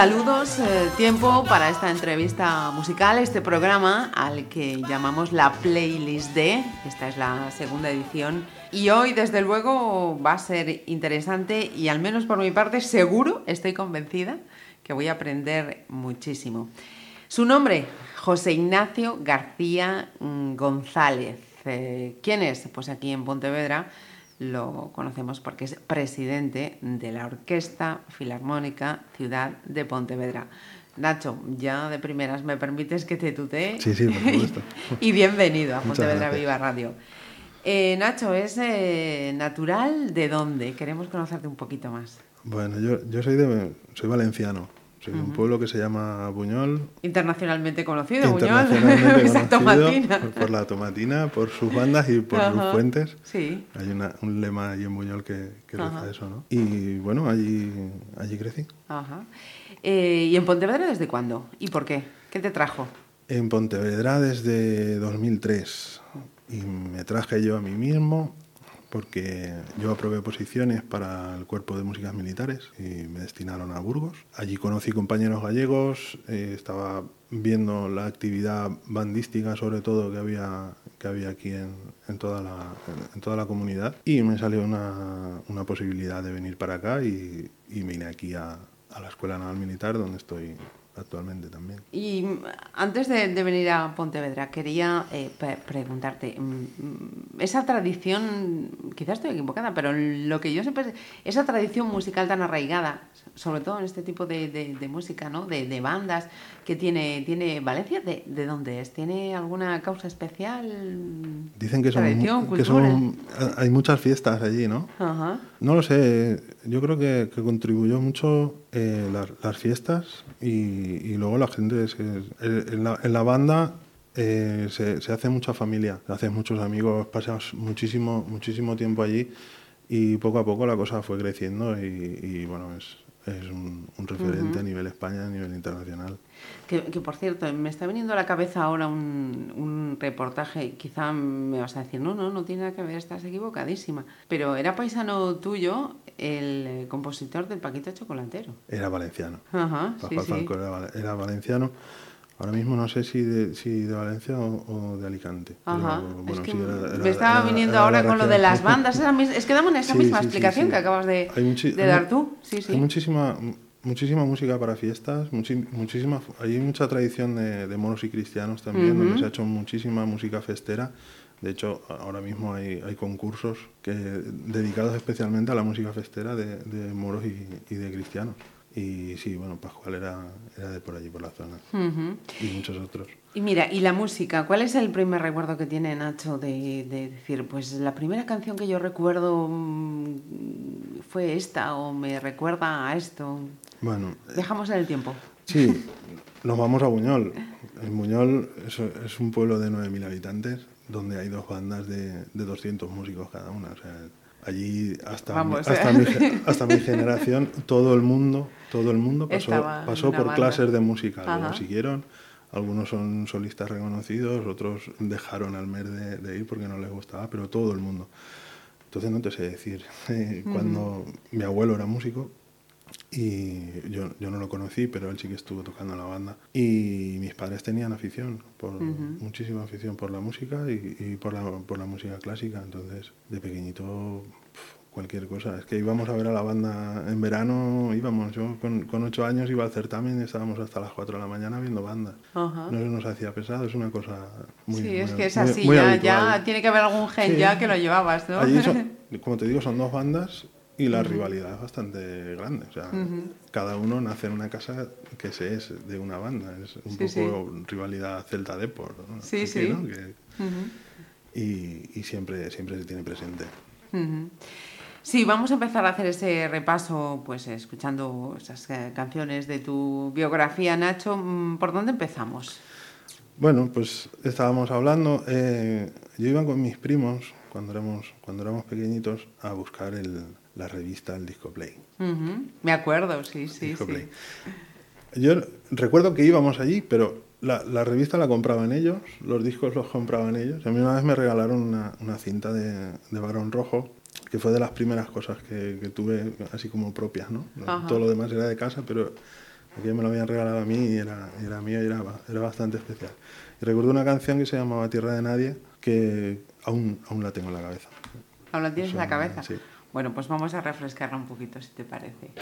Saludos, eh, tiempo para esta entrevista musical, este programa al que llamamos la Playlist D. Esta es la segunda edición. Y hoy, desde luego, va a ser interesante y al menos por mi parte, seguro, estoy convencida que voy a aprender muchísimo. Su nombre, José Ignacio García mm, González. Eh, ¿Quién es? Pues aquí en Pontevedra lo conocemos porque es presidente de la Orquesta Filarmónica Ciudad de Pontevedra. Nacho, ya de primeras me permites que te tutee. Sí, sí, por supuesto. y bienvenido a Pontevedra. Viva Radio. Eh, Nacho, ¿es eh, natural de dónde? Queremos conocerte un poquito más. Bueno, yo, yo soy, de, soy valenciano. Soy de un pueblo que se llama Buñol. Internacionalmente conocido, Buñol. internacionalmente Esa conocido. Por, por la tomatina, por sus bandas y por sus fuentes. Sí. Hay una- un lema allí en Buñol que, que reza eso, ¿no? Y bueno, allí, allí crecí. Ajá. Eh, ¿Y en Pontevedra desde cuándo? ¿Y por qué? ¿Qué te trajo? En Pontevedra desde 2003 y me traje yo a mí mismo porque yo aprobé posiciones para el cuerpo de músicas militares y me destinaron a Burgos. Allí conocí compañeros gallegos, eh, estaba viendo la actividad bandística sobre todo que había, que había aquí en, toda la, en, toda la comunidad y me salió una, una posibilidad de venir para acá y, y vine aquí a, a la Escuela Naval Militar donde estoy actualmente también. Y mm, antes de, de venir a Pontevedra, quería eh, preguntarte, mm, mm, esa tradición, quizás estoy equivocada, pero lo que yo siempre, es- esa tradición musical tan arraigada, sobre todo en este tipo de, de- de música, ¿no? de, bandas que tiene, tiene Valencia, ¿de, de dónde es? ¿Tiene alguna causa especial? Dicen que son, Tradición, que son hay muchas fiestas allí, ¿no? Ajá. No lo sé, yo creo que, contribuyó mucho eh, las, fiestas y, luego la gente, en, la, banda eh, se, hace mucha familia, se hacen muchos amigos, pasas muchísimo, muchísimo tiempo allí y poco a poco la cosa fue creciendo y, bueno, es, es un, un referente a nivel España, a nivel internacional. Que, que, por cierto, me está viniendo a la cabeza ahora un, un reportaje, quizá me vas a decir, no, no, no tiene nada que ver, estás equivocadísima. Pero era paisano tuyo el eh, compositor del Paquito Chocolatero. Era valenciano. Ajá, sí, sí. Era, era valenciano. Ahora mismo no sé si de, si de Valencia o, o de Alicante. pero, Ajá, bueno, es que sí, era- era- me estaba era- viniendo ahora con lo de las bandas. es que damos esa Sí, misma sí, explicación que acabas de, dar tú. Sí, sí. Hay muchísima, muchísima música para fiestas, muchísima, hay mucha tradición de, de moros y cristianos también, donde se ha hecho muchísima música festera. De hecho, ahora mismo hay, hay concursos que, dedicados especialmente a la música festera de, de moros y, y de cristianos. Y sí, bueno, Pascual era, era de por allí, por la zona. Ujú. Y muchos otros. Y mira, y la música, ¿cuál es el primer recuerdo que tiene Nacho de, de decir, pues la primera canción que yo recuerdo mm, fue esta o me recuerda a esto? Bueno, Dejamos en el tiempo. Sí, nos vamos a Buñol. En Buñol es, es un pueblo de 9.000 habitantes donde hay dos bandas de, de 200 músicos cada una. O sea, allí hasta, Vamos, mi, hasta, ¿eh? mi, hasta mi generación todo el mundo, todo el mundo pasó, Estaba pasó por banda. clases de música. Ajá. siguieron. Algunos son solistas reconocidos, otros dejaron al MER de, de ir porque no les gustaba, pero todo el mundo. Entonces no te sé decir. Eh, Cuando mi abuelo era músico, y yo, yo no lo conocí, pero él sí que estuvo tocando en la banda. Y mis padres tenían afición, por, muchísima afición por la música y, y por, la, por la música clásica. Entonces, de pequeñito, cualquier cosa. Es que íbamos a ver a la banda en verano, íbamos. Yo con, con ocho años iba al certamen y estábamos hasta las cuatro de la mañana viendo bandas. Ajá. No se nos hacía pesado, es una cosa muy sí, es muy- que es muy- así, muy ya, habitual. ya tiene que haber algún gen Sí. ya que lo llevabas, ¿no? Allí son- como te digo, son dos bandas y la rivalidad es bastante grande. O sea, cada uno nace en una casa que se es de una banda. Es un poco rivalidad celta deport ¿no? Sí, sí. y, siempre, siempre se tiene presente. Sí, vamos a empezar a hacer ese repaso, pues escuchando esas eh, canciones de tu biografía, Nacho. Mm, ¿Por dónde empezamos? Bueno, pues estábamos hablando. Eh, yo iba con mis primos cuando éramos, cuando éramos pequeñitos a buscar el, la revista El Disco Play. Me acuerdo, sí, sí. sí. Play. Yo recuerdo que íbamos allí, pero la, revista la compraban ellos, los discos los compraban ellos. A mí una vez me regalaron una, cinta de, Barón Rojo, que fue de las primeras cosas que, tuve así como propias, ¿no? Todo lo demás era de casa, pero aquello me lo habían regalado a mí y era, era mío y era, era bastante especial. Y recuerdo una canción que se llamaba Tierra de Nadie, que aún, aún la tengo en la cabeza. ¿Aún la tienes en la cabeza? Sí. Bueno, pues vamos a refrescarla un poquito, si te parece.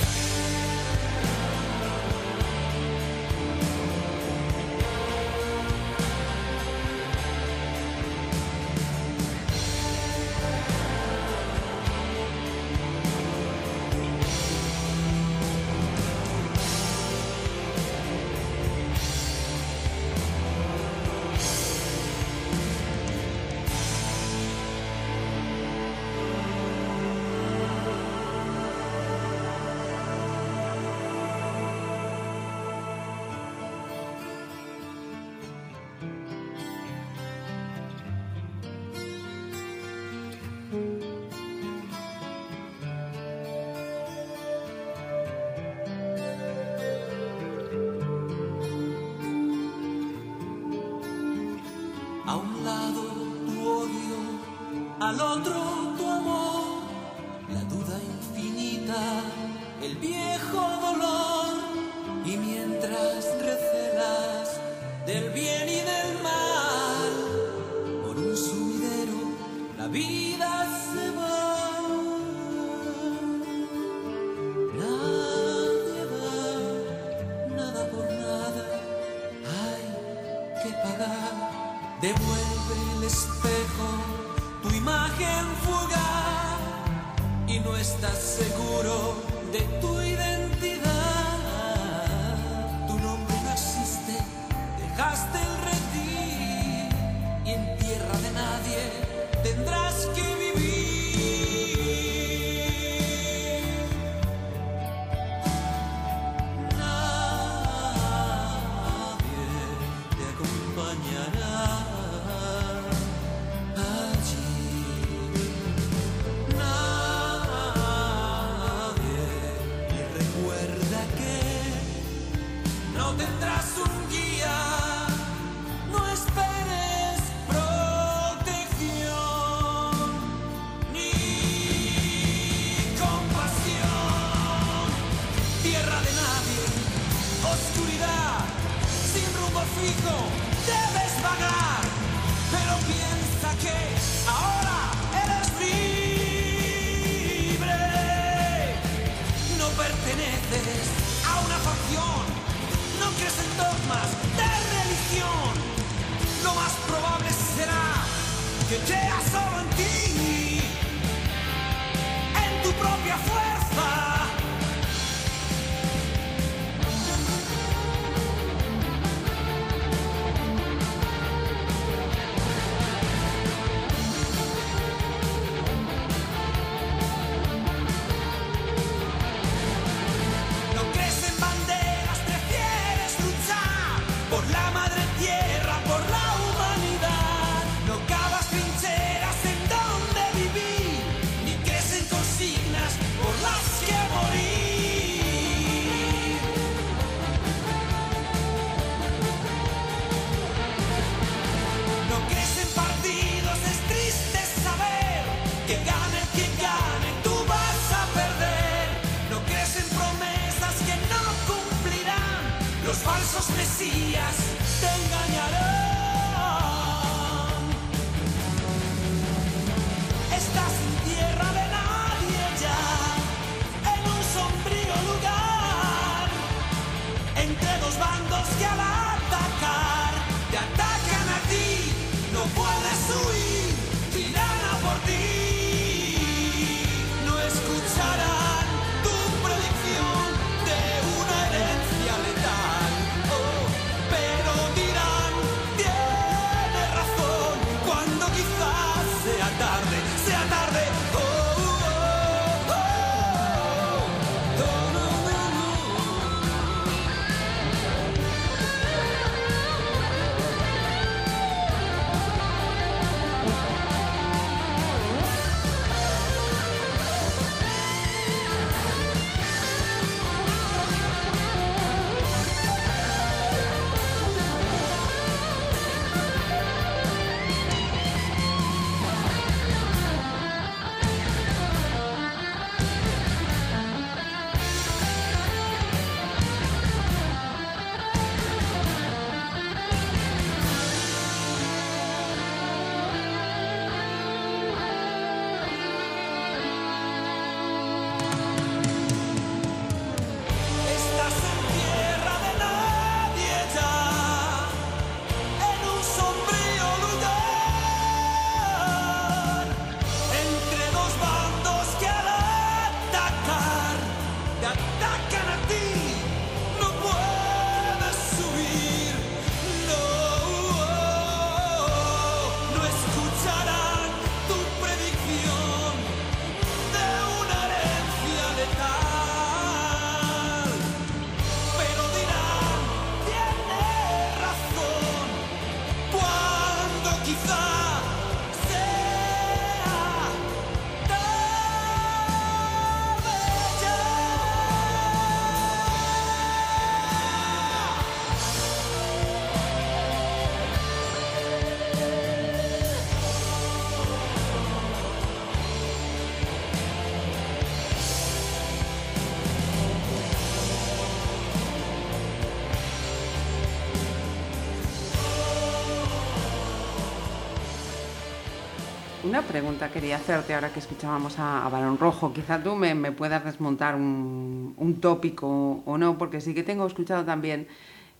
Pregunta quería hacerte ahora que escuchábamos a, a Barón Rojo. Quizá tú me, me puedas desmontar un, un tópico o no, porque sí que tengo escuchado también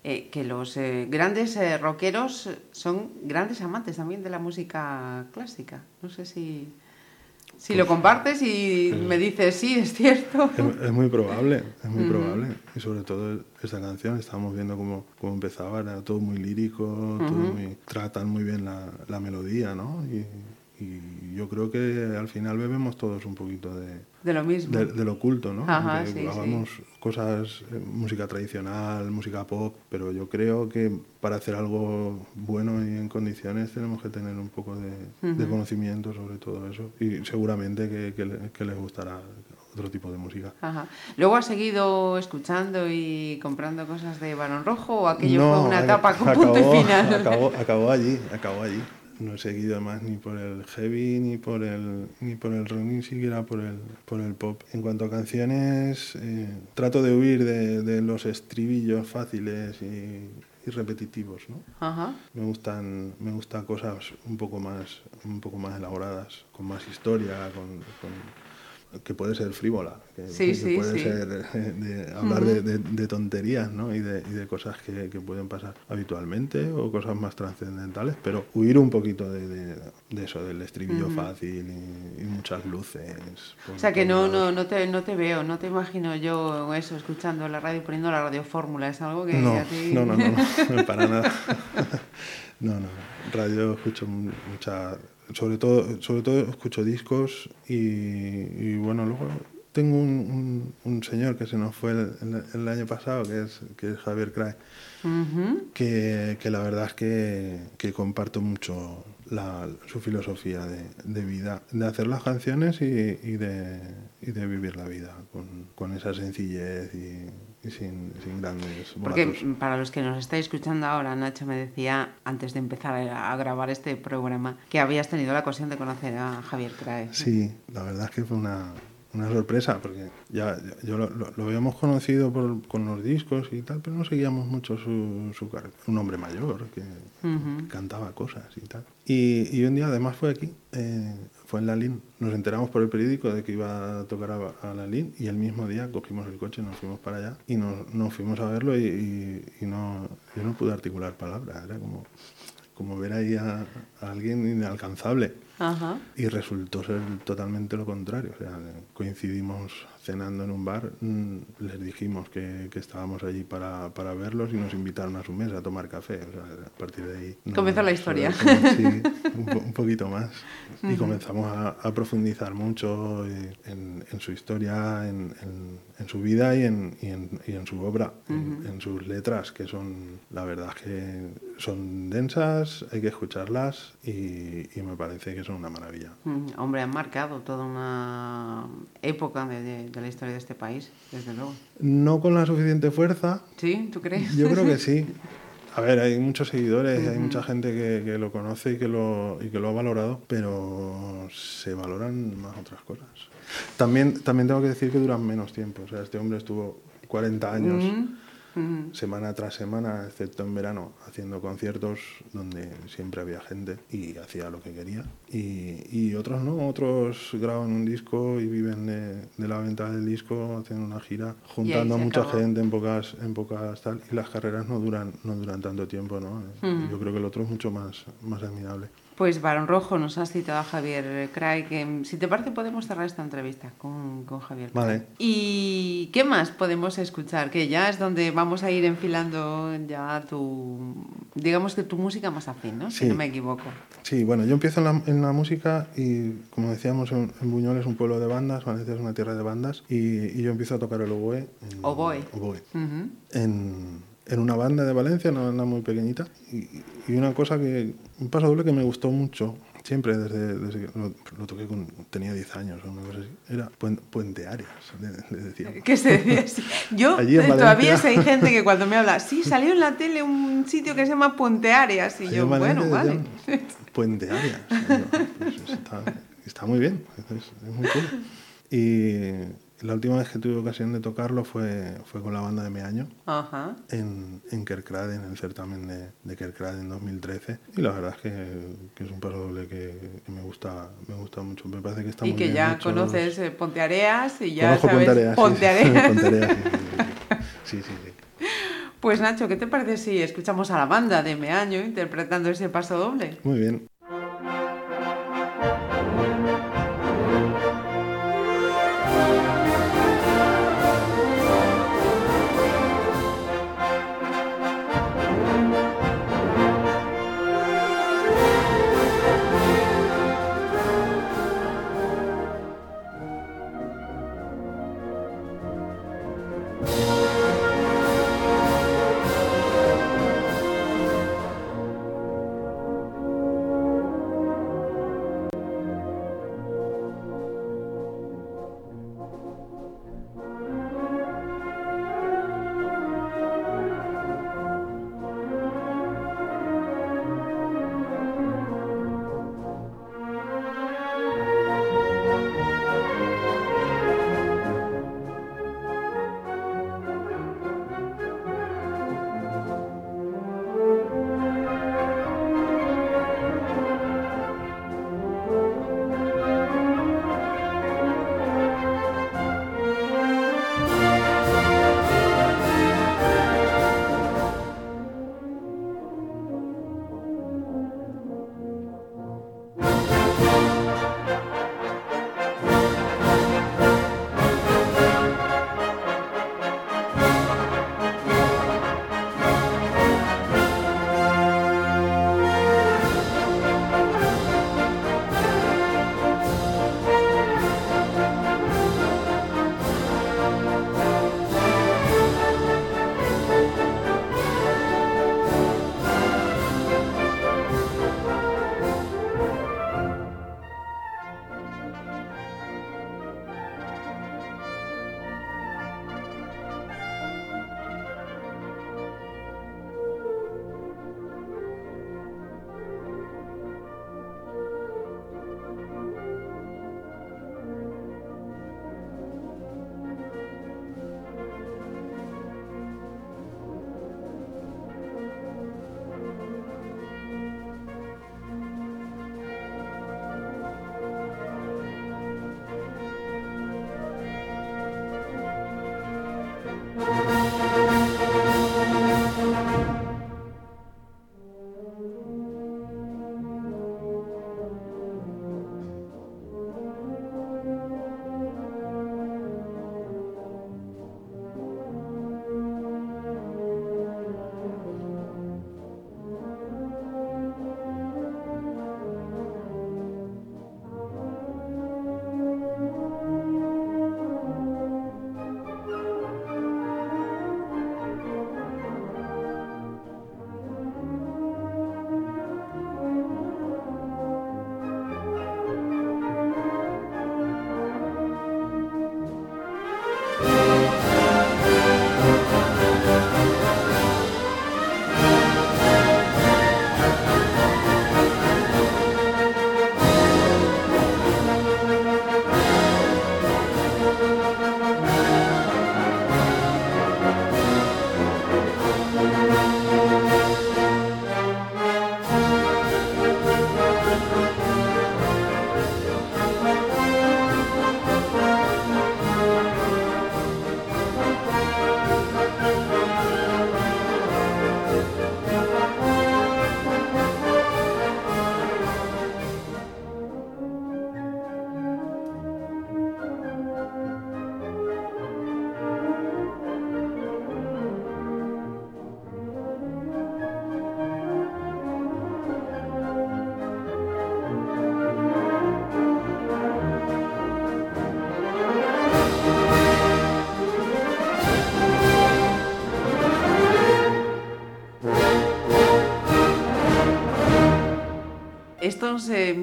eh, que los eh, grandes eh, rockeros son grandes amantes también de la música clásica. No sé si, si lo compartes y me dices, sí, es cierto. Es, es muy probable, es muy probable. Y sobre todo esta canción, estábamos viendo cómo, cómo empezaba, era todo muy lírico, todo muy, tratan muy bien la, la melodía, ¿no? Y, y yo creo que al final bebemos todos un poquito de, De lo mismo. de- del oculto, ¿no? Ajá, sí, sí. hagamos cosas, eh, música tradicional, música pop, pero yo creo que para hacer algo bueno y en condiciones tenemos que tener un poco de, de conocimiento sobre todo eso y seguramente que, que le- que les gustará otro tipo de música. Ajá. ¿Luego has seguido escuchando y comprando cosas de Barón Rojo o aquello No, fue una etapa con acabó, punto y final? Acabó, acabó allí, acabó allí. No he seguido más ni por el heavy, ni por el, ni por el rock, ni siquiera por el, por el pop. En cuanto a canciones, eh, trato de huir de, de los estribillos fáciles y, y repetitivos, ¿no? Ajá. Me gustan, me gustan cosas un poco más, un poco más elaboradas, con más historia, con, con- que puede ser frívola, que, Sí, que sí, puede sí. ser de hablar de, de- de tonterías, ¿no? Y de, y de cosas que, que pueden pasar habitualmente o cosas más trascendentales, pero huir un poquito de, eso, del estribillo fácil y, y muchas luces. O sea que no, no, no, te, no te veo, no te imagino yo eso, escuchando la radio, poniendo la radio fórmula, es algo que No, a ti... no, no, no, no, para nada. No, no, radio escucho mu- mucha, sobre todo, sobre todo escucho discos y, y bueno, luego tengo un, un- un señor que se nos fue el, el- el año pasado, que es, que es Javier Cray, que, que la verdad es que, que comparto mucho la- su filosofía de, de vida, de hacer las canciones y, y de, y de vivir la vida con, con esa sencillez y, y sin, sin grandes Porque para los que nos estáis escuchando ahora, Nacho me decía, antes de empezar a, grabar este programa, que habías tenido la ocasión de conocer a Javier Crae. Sí, la verdad es que fue una, una sorpresa, porque ya ya- yo lo, lo- lo habíamos conocido por- con los discos y tal, pero no seguíamos mucho su, su carrera. Un hombre mayor que Ujú. cantaba cosas y tal. Y, y un día además fue aquí, eh, fue en la LIN. Nos enteramos por el periódico de que iba a tocar a, a la LIN y el mismo día cogimos el coche, nos fuimos para allá y nos, nos fuimos a verlo y, y- y no, yo no pude articular palabras, era como, como ver ahí a, a alguien inalcanzable. Ajá. Y resultó ser totalmente lo contrario. O sea, coincidimos cenando en un bar, mm, les dijimos que, que estábamos allí para, para verlos y nos invitaron a su mesa a tomar café. O sea, a partir de ahí... no- Comenzó la historia. Sí, un, po- un poquito más. Y comenzamos a, a profundizar mucho en, en su historia, en, en- en su vida y en, y en, y en su obra, en sus letras, que son, la verdad, que son densas, hay que escucharlas y, y me parece que son una maravilla. Mm, Hombre, han marcado toda una época de, de- de la historia de este país, desde luego. No con la suficiente fuerza, ¿Sí? ¿Tú crees? yo creo que sí. A ver, hay muchos seguidores, hay mucha gente que, que lo conoce y que lo, y que lo ha valorado, pero se valoran más otras cosas. También, también tengo que decir que duran menos tiempo. O sea, este hombre estuvo 40 años, Semana tras semana, excepto en verano, haciendo conciertos donde siempre había gente y hacía lo que quería. Y, y otros no, otros graban un disco y viven de, de la venta del disco, hacen una gira, juntando a mucha acabó. gente en pocas, en pocas tal, y las carreras no duran, no duran tanto tiempo, ¿no? Yo creo que el otro es mucho más, más admirable. Pues Barón Rojo, nos has citado a Javier que mm, si te parece podemos cerrar esta entrevista con, con Javier. Vale. ¿Y qué más podemos escuchar? Que ya es donde vamos a ir enfilando ya tu, digamos que tu música más afín, ¿no? Si no me equivoco. Sí, bueno, yo empiezo en la, en la música y, como decíamos, en, en Buñol es un pueblo de bandas, Valencia es una tierra de bandas, y, y yo empiezo a tocar el oboe. en- Oboe. oboe. En, en una banda de Valencia, una banda muy pequeñita. Y, y una cosa que, un paso doble que me gustó mucho, siempre desde, desde que lo, lo toqué cuando tenía 10 años o una cosa así, era puen- Puente Arias, le, le decíamos. ¿Qué se decía? Yo todavía sé hay gente que cuando me habla, sí, salió en la tele un sitio que se llama Puente Arias. Y Allí yo, bueno, vale. Puente Arias. Yo, pues está, está muy bien, es, es muy cool. Y, La última vez que tuve ocasión de tocarlo fue, fue con la banda de Meaño Ajá. en, en Kerkrade, en el certamen de, de Kerkrade en 2013. Y la verdad es que, que es un paso doble que, que me gusta me gusta mucho. Me parece que está Y muy que bien ya hecho. conoces eh, Ponteareas y ya Conozco sabes Ponteareas. Ponteareas. Sí, sí. Pues Nacho, ¿qué te parece si escuchamos a la banda de Meaño interpretando ese paso doble? Muy bien.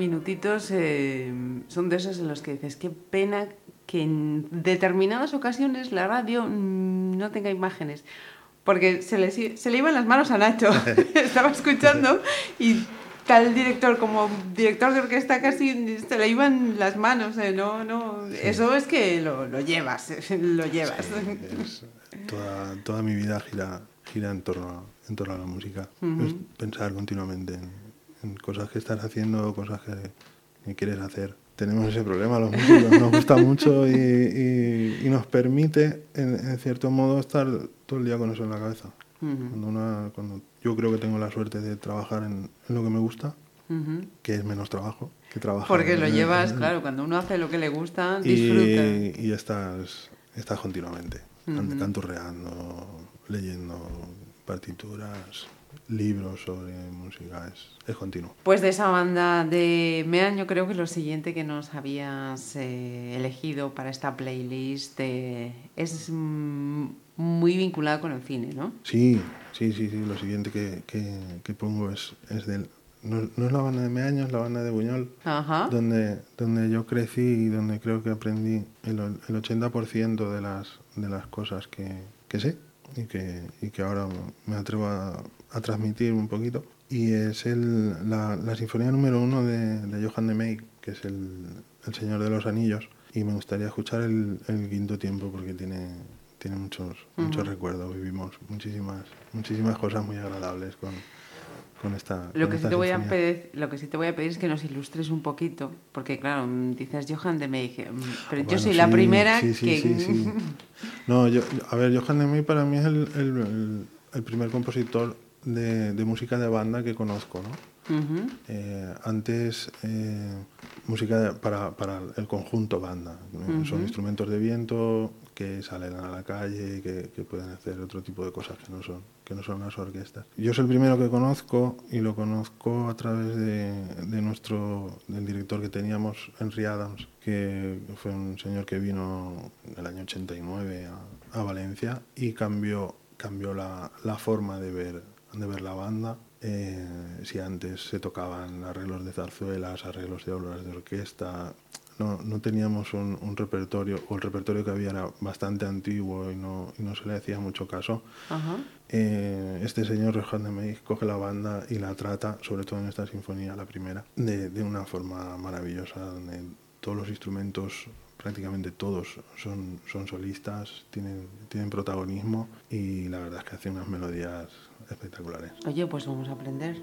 Minutitos eh, son de esos en los que dices, qué pena que en determinadas ocasiones la radio no tenga imágenes. Porque se le, se le iban las manos a Nacho. Estaba escuchando y tal director como director de orquesta casi se le iban las manos, ¿eh? no, no, eso es que lo, lo llevas, lo llevas. Sí, es- toda, toda mi vida gira, gira en, torno a, en torno a la música. Es pensar continuamente en, en cosas que estás haciendo, cosas que, que quieres hacer. Tenemos ese problema los músicos, nos gusta mucho y, y- y nos permite, en, en cierto modo, estar todo el día con eso en la cabeza. cuando una, cuando yo creo que tengo la suerte de trabajar en, en lo que me gusta, que es menos trabajo que trabajar. Porque lo llevas, claro, cuando uno hace lo que le gusta, disfruta. y, y estás, estás continuamente canturreando, leyendo partituras, libros sobre música, es, es continuo. Pues de esa banda de Mean, yo creo que lo siguiente que nos habías eh, elegido para esta playlist eh, es mm, muy vinculado con el cine, ¿no? Sí, sí, sí, sí, lo siguiente que, que, que pongo es, es del... No, no es la banda de Meaño, es la banda de Buñol, Ajá. donde, donde yo crecí y donde creo que aprendí el, el 80% de las, de las cosas que, que sé y que, y que ahora me atrevo a, a transmitir un poquito. Y es el, la, la sinfonía número uno de, de Johann de Meij, que es el, el Señor de los Anillos. Y me gustaría escuchar el, el quinto tiempo porque tiene, tiene muchos, muchos recuerdos. Vivimos muchísimas, muchísimas cosas muy agradables con, con esta Lo con que, sí esta te voy a pedir, lo que sí te voy a pedir es que nos ilustres un poquito, porque claro, dices Johan de Meij, mm, pero yo Bueno, soy la sí, primera sí, sí, que... sí, sí. No, yo, a ver, Johann de Meij para mí es el, el- el- el primer compositor de, de música de banda que conozco, ¿no? Eh, antes, eh, música para, para el conjunto banda. Son instrumentos de viento que salen a la calle, que, que pueden hacer otro tipo de cosas que no son que no son las orquestas. Yo soy el primero que conozco y lo conozco a través de, de nuestro del director que teníamos, Henry Adams, que fue un señor que vino en el año 89 a, a Valencia y cambió cambió la, la forma de ver de ver la banda eh, si antes se tocaban arreglos de zarzuelas, arreglos de obras de orquesta, no, no teníamos un, un repertorio, o el repertorio que había era bastante antiguo y no, y no se le hacía mucho caso. Ajá. Eh, este señor Johan de Meij coge la banda y la trata, sobre todo en esta sinfonía, la primera, de, de una forma maravillosa, donde todos los instrumentos, prácticamente todos, son, son solistas, tienen, tienen protagonismo y la verdad es que hace unas melodías espectaculares. Oye, pues vamos a aprender.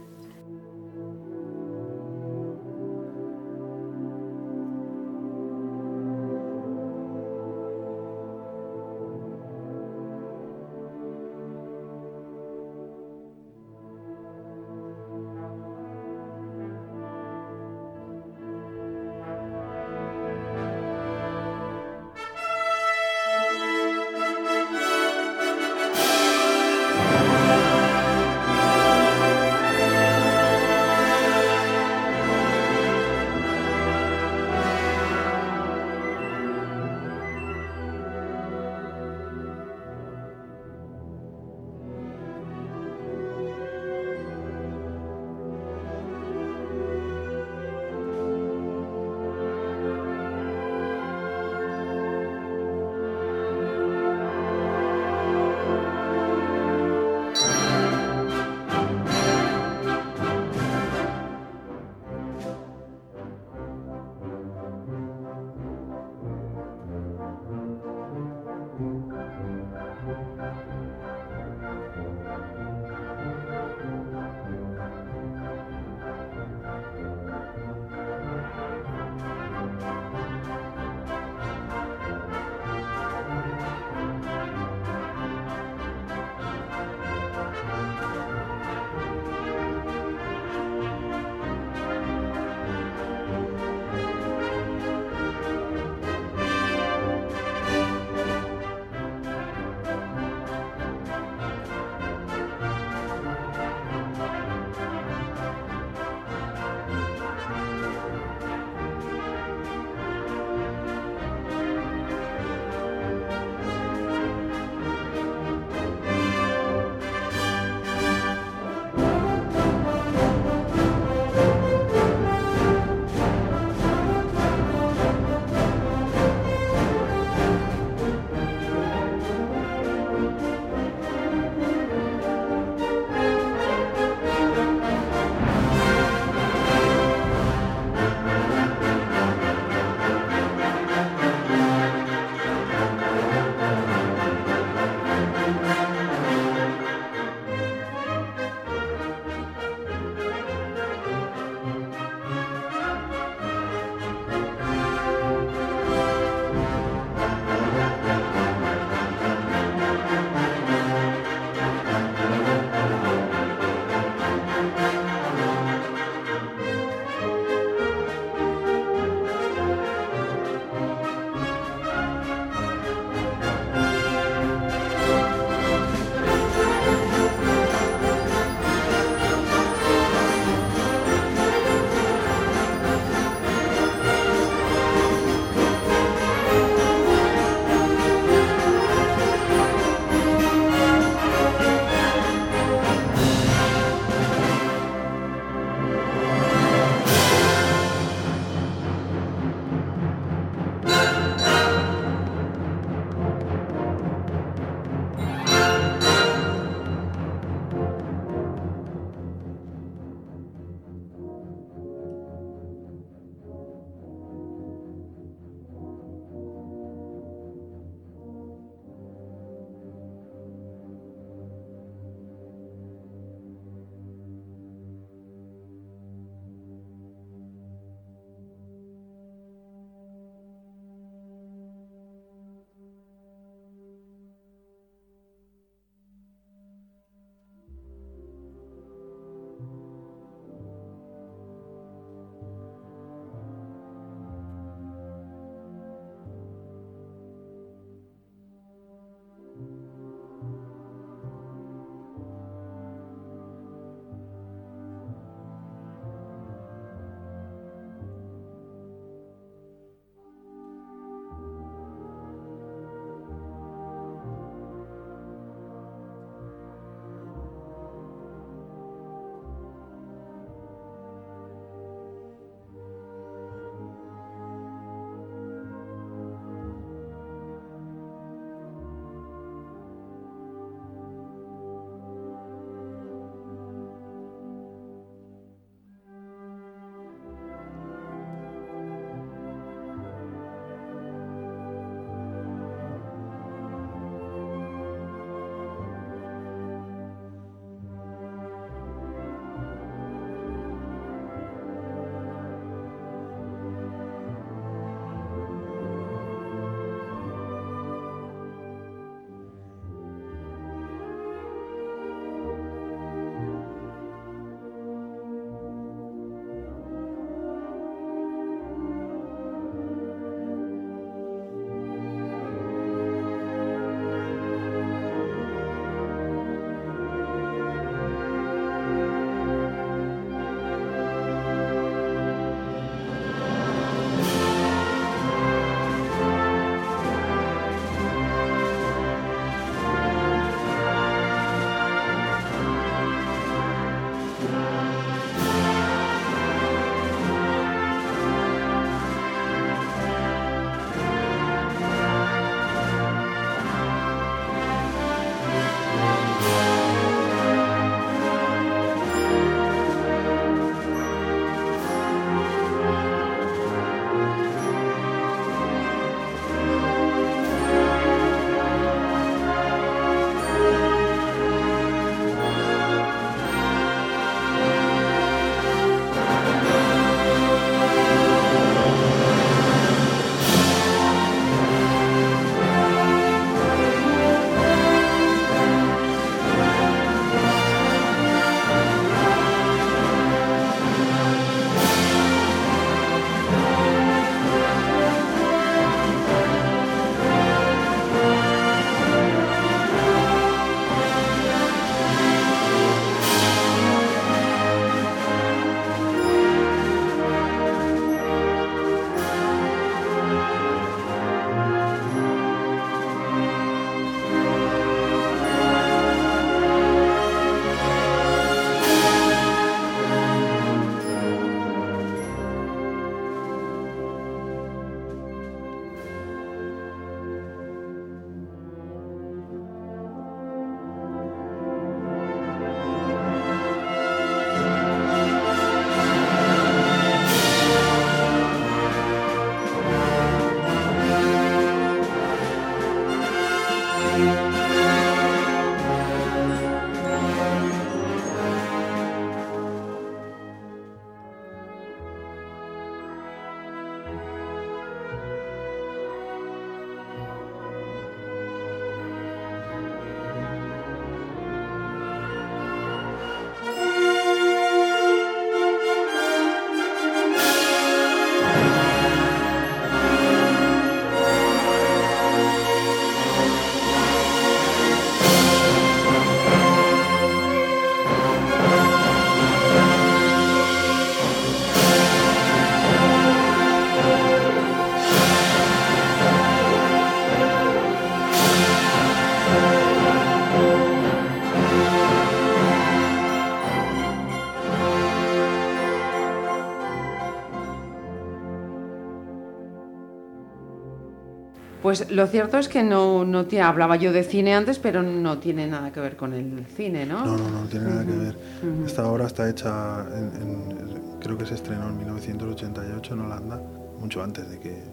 Pues lo cierto es que no, no te hablaba yo de cine antes, pero no tiene nada que ver con el cine, ¿no? No, no, no tiene nada que ver. Esta obra está hecha, en, en- creo que se estrenó en 1988 en Holanda, mucho antes de que,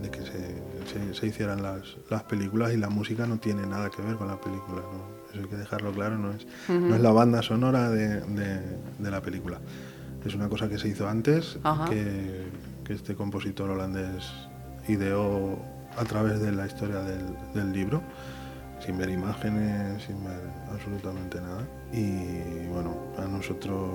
de que se, se- se hicieran las, las películas y la música no tiene nada que ver con la película. ¿no? Eso hay que dejarlo claro, no es, no es la banda sonora de, de- de la película. Es una cosa que se hizo antes, que, que este compositor holandés ideó a través de la historia del, del libro sin ver imágenes, sin ver absolutamente nada. Y bueno, a nosotros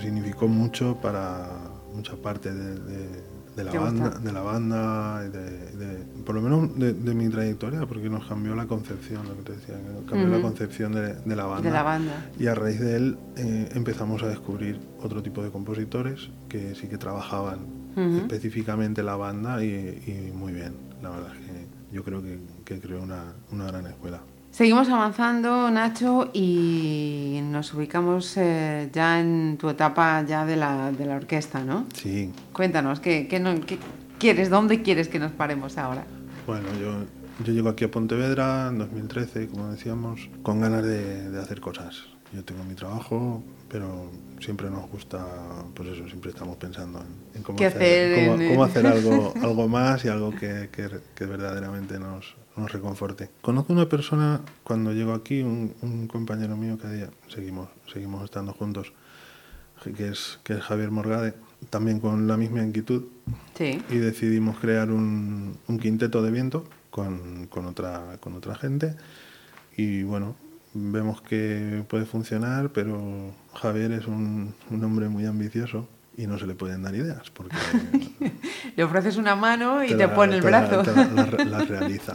significó mucho para mucha parte de, de- de la, ¿Te banda, gusta? de la banda, de, por lo menos de, mi trayectoria, porque nos cambió la concepción, lo que te decía, cambió la concepción de, la banda. De la banda. Y a raíz de él eh, empezamos a descubrir otro tipo de compositores que sí que trabajaban específicamente la banda y, y muy bien. La verdad es que yo creo que, que creó una, una gran escuela. Seguimos avanzando, Nacho, y nos ubicamos eh, ya en tu etapa ya de la, de la orquesta, ¿no? Sí, Cuéntanos, ¿qué, qué no- qué quieres? ¿Dónde quieres que nos paremos ahora? bueno, yo, yo llego aquí a Pontevedra en 2013, como decíamos, con ganas de, de hacer cosas. Yo tengo mi trabajo, pero siempre nos gusta, pues eso, siempre estamos pensando en, en cómo, ¿Qué hacer cómo, en- cómo hacer algo, algo más y algo que, que- que verdaderamente nos, nos reconforte. Conozco una persona, cuando llego aquí, un, un compañero mío que día seguimos, seguimos estando juntos, que es, que es Javier Morgade, también con la misma inquietud, Sí. y decidimos crear un, un quinteto de viento con, con otra, con otra gente y bueno, vemos que puede funcionar, pero Javier es un, un hombre muy ambicioso y no se le pueden dar ideas porque Le ofreces una mano y te, la- pone el te la- brazo. te la- la re- la realiza.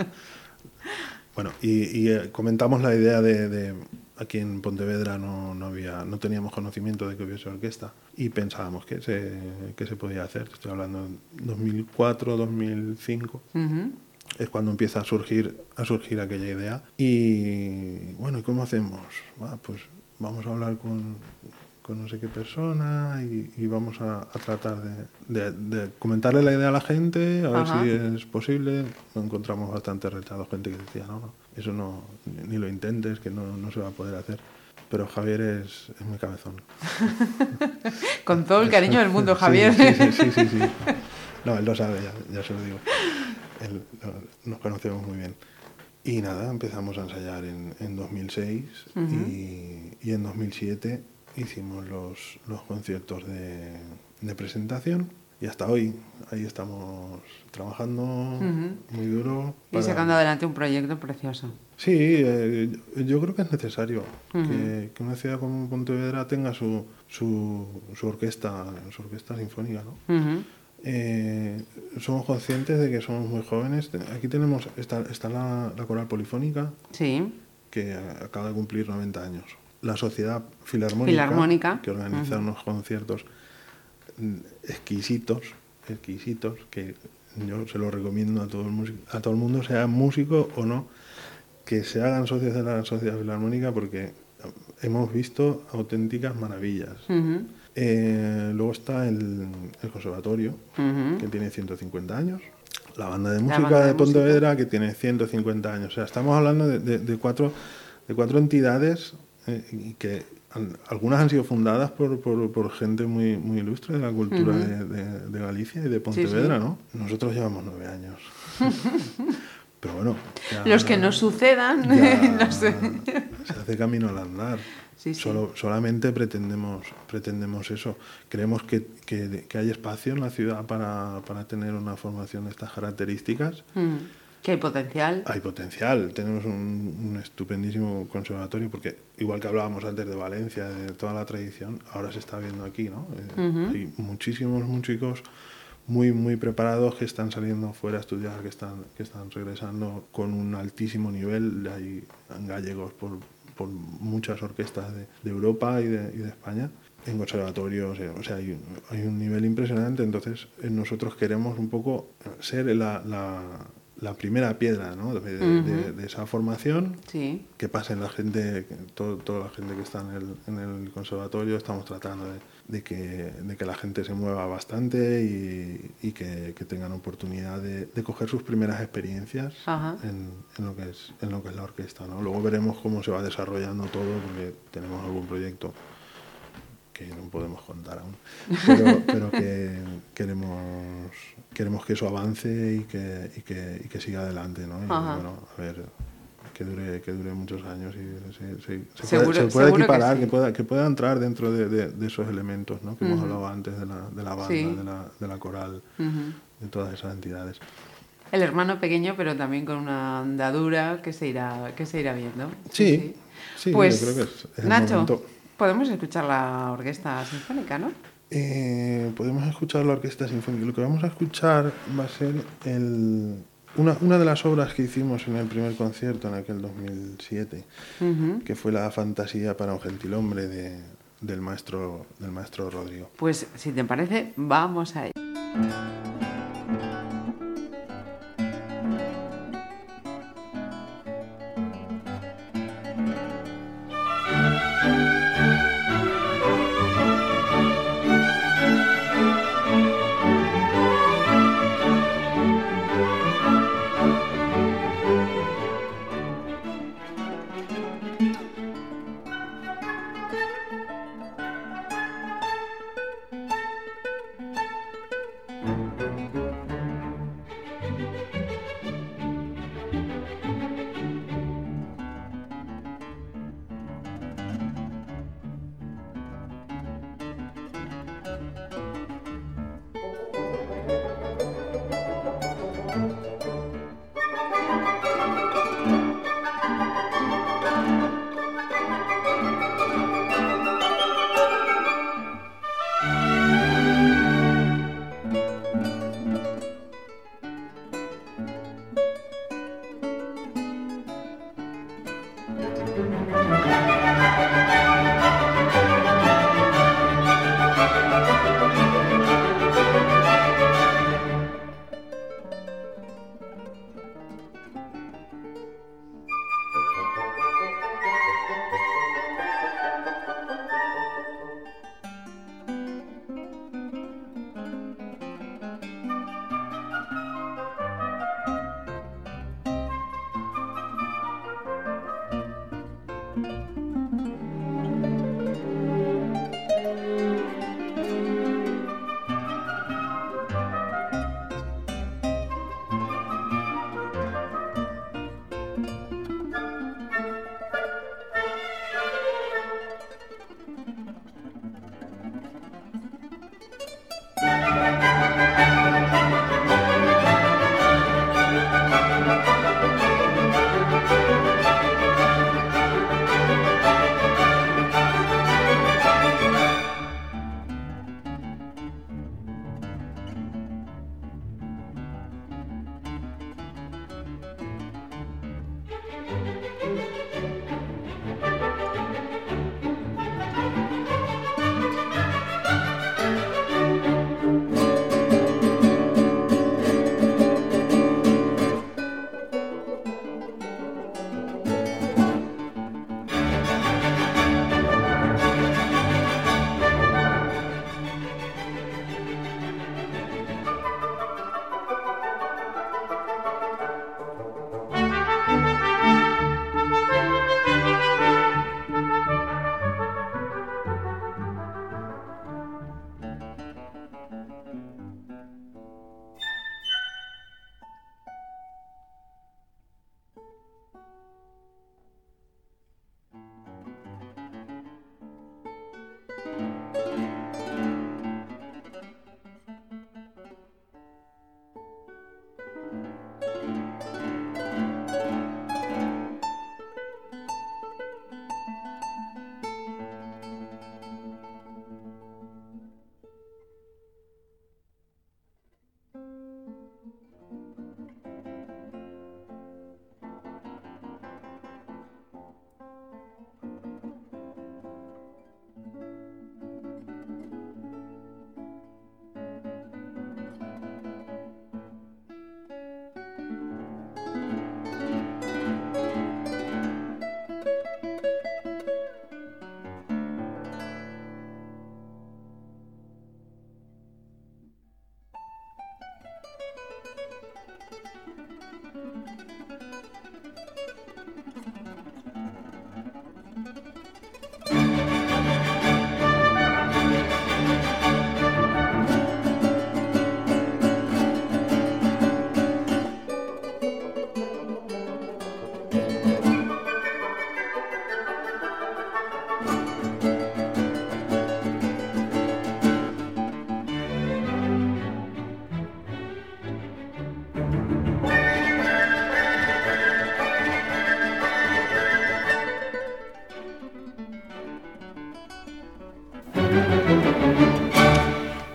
Bueno, y, y, eh, comentamos la idea de, de- aquí en Pontevedra no, no había, no teníamos conocimiento de que hubiese orquesta y pensábamos que se, que se podía hacer. Estoy hablando de 2004, 2005 Ujú. Es cuando empieza a surgir a surgir aquella idea y bueno ¿y cómo hacemos? Ah, pues vamos a hablar con, con no sé qué persona y, y vamos a, a tratar de, de- de comentarle la idea a la gente a ver Ajá. si es posible encontramos bastante rechazo gente que decía no, no eso no ni, lo intentes que no, no se va a poder hacer pero Javier es, es muy cabezón Con todo el cariño del mundo, Javier. Sí, sí, sí, sí, sí. No, él lo sabe, ya, ya se lo digo. Él, nos conocemos muy bien. Y nada, empezamos a ensayar en, en 2006 y, y en 2007 hicimos los, los conciertos de, de presentación y hasta hoy ahí estamos trabajando muy duro. Y sacando adelante un proyecto precioso. Sí, eh, yo creo que es necesario que, que una ciudad como Pontevedra tenga su, su, su orquesta, su orquesta sinfónica, ¿no? Eh, somos conscientes de que somos muy jóvenes. Aquí tenemos está, está la, la coral polifónica Sí. que acaba de cumplir 90 años. La sociedad filarmónica, Filarmónica. que organiza unos conciertos mm, exquisitos, exquisitos que yo se lo recomiendo a todo el músico- a todo el mundo, sea músico o no, que se hagan socios de la sociedad filarmónica porque hemos visto auténticas maravillas. Eh, luego está el, el conservatorio, que tiene 150 años. La banda de música banda de de Pontevedra, que tiene 150 años. O sea, estamos hablando de, de- de cuatro, de cuatro entidades eh, que al- algunas han sido fundadas por, por- por gente muy, muy ilustre de la cultura de, de- de Galicia y de Pontevedra, ¿no? Nosotros llevamos nueve años. Pero bueno. ya- Los que nos sucedan, ya no sé. Se hace camino al andar. Sí, sí. Solo, solamente pretendemos, pretendemos eso. Creemos que, que- que hay espacio en la ciudad para, para tener una formación de estas características. Mm, Que hay potencial. Hay potencial, tenemos un, un estupendísimo conservatorio, porque igual que hablábamos antes de Valencia, de toda la tradición, ahora se está viendo aquí, ¿no? Eh, Hay muchísimos músicos muy, muy preparados que están saliendo fuera a estudiar, que están, que están regresando con un altísimo nivel. Hay gallegos por, por muchas orquestas de, de Europa y de, y de España en conservatorios, o sea, hay, hay un nivel impresionante, entonces eh, nosotros queremos un poco ser la, la, la primera piedra ¿no? de, esa formación, Sí. que pase la gente, todo- toda la gente que está en el, en el conservatorio, estamos tratando de, de que, de que la gente se mueva bastante y, y que, que tengan oportunidad de, de coger sus primeras experiencias en, en lo que es, en lo que es la orquesta. ¿no? Luego veremos cómo se va desarrollando todo, porque tenemos algún proyecto que no podemos contar aún, pero, pero que queremos, queremos que eso avance y que, y que, y que siga adelante, ¿no? Y bueno, a ver, que dure, que dure muchos años y se, se- se Seguro- pueda, se pueda seguro que equiparar, sí. que, pueda, que pueda entrar dentro de, de- de esos elementos, ¿no? Que hemos hablado antes de la, de la banda, Sí. de, la, de la coral, Ujú. de todas esas entidades. El hermano pequeño, pero también con una andadura que se irá, que se irá viendo. Sí, sí, pues, yo creo que es- Nacho, momento. podemos escuchar la orquesta sinfónica, ¿no? Eh, podemos escuchar la orquesta sinfónica. Lo que vamos a escuchar va a ser el, una, una de las obras que hicimos en el primer concierto en aquel 2007, Ujú. que fue la fantasía para un gentilhombre de, del, maestro, del maestro Rodrigo. Pues si te parece, vamos a ello.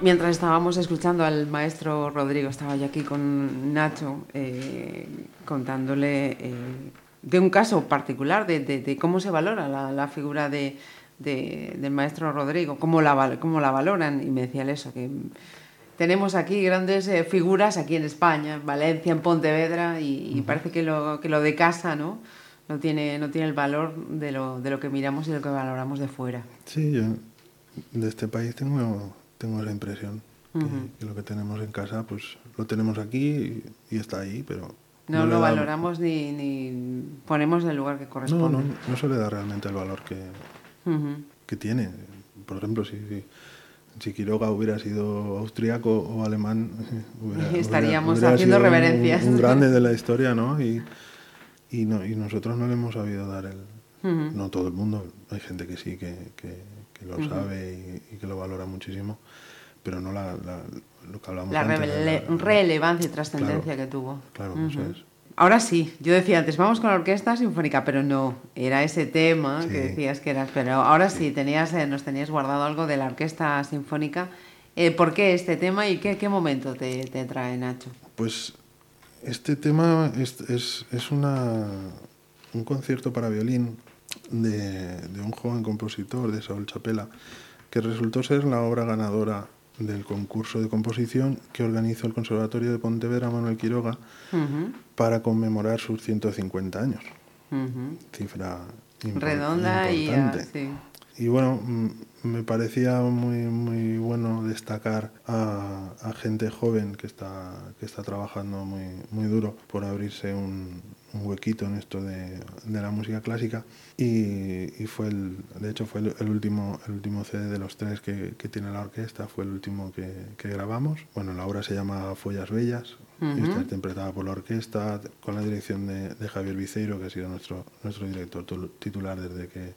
Mientras estábamos escuchando al maestro Rodrigo, estaba yo aquí con Nacho eh, contándole eh, de un caso particular, de, de- de cómo se valora la, la figura de, de- del maestro Rodrigo, cómo la, cómo la valoran. Y me decía eso, que tenemos aquí grandes eh, figuras aquí en España, en Valencia, en Pontevedra, y, y parece que lo, que lo de casa no, no, tiene, no tiene el valor de lo, de lo que miramos y de lo que valoramos de fuera. Sí, yo de este país tengo, tengo esa impresión. que- que, lo que tenemos en casa, pues lo tenemos aquí y, y está ahí, pero... No, le lo da- valoramos ni, ni ponemos el lugar que No, corresponde. no, no se le da realmente el valor que, Ujú. que tiene. Por ejemplo, si, si, si Quiroga hubiera sido austriaco o alemán, hubiera- Estaríamos hubiera haciendo sido un- reverencias. Un, grande de la historia, ¿no? Y, y, no, y nosotros no le hemos sabido dar el... Ujú. No todo el mundo, hay gente que sí, que, que- que lo sabe y, y que lo valora muchísimo, pero no la, la- lo que hablamos La antes, la- relevancia y trascendencia Claro, que tuvo. Claro, eso es. Ahora sí, yo decía antes, vamos con la orquesta sinfónica, pero no, era ese tema que decías que eras, pero ahora sí, tenías, eh, nos tenías guardado algo de la orquesta sinfónica. Eh, ¿Por qué este tema y qué, qué momento te, te trae, Nacho? Pues este tema es, es, es una, un concierto para violín de, de un joven compositor, de Saúl Chapela, que resultó ser la obra ganadora del concurso de composición que organizó el Conservatorio de Pontevedra Manuel Quiroga para conmemorar sus 150 años. Cifra Redonda y... importante. sí. Y bueno, mm, me parecía muy, muy bueno destacar a, a gente joven que está, que está trabajando muy, muy duro por abrirse un, un huequito en esto de, de la música clásica. Y, y fue el, de hecho fue el, el último, el último CD de los tres que, que tiene la orquesta, fue el último que, que grabamos. Bueno, la obra se llama Follas Bellas y Ujú. está interpretada por la orquesta con la dirección de, de Javier Viceiro, que ha sido nuestro, nuestro director tul- titular desde que,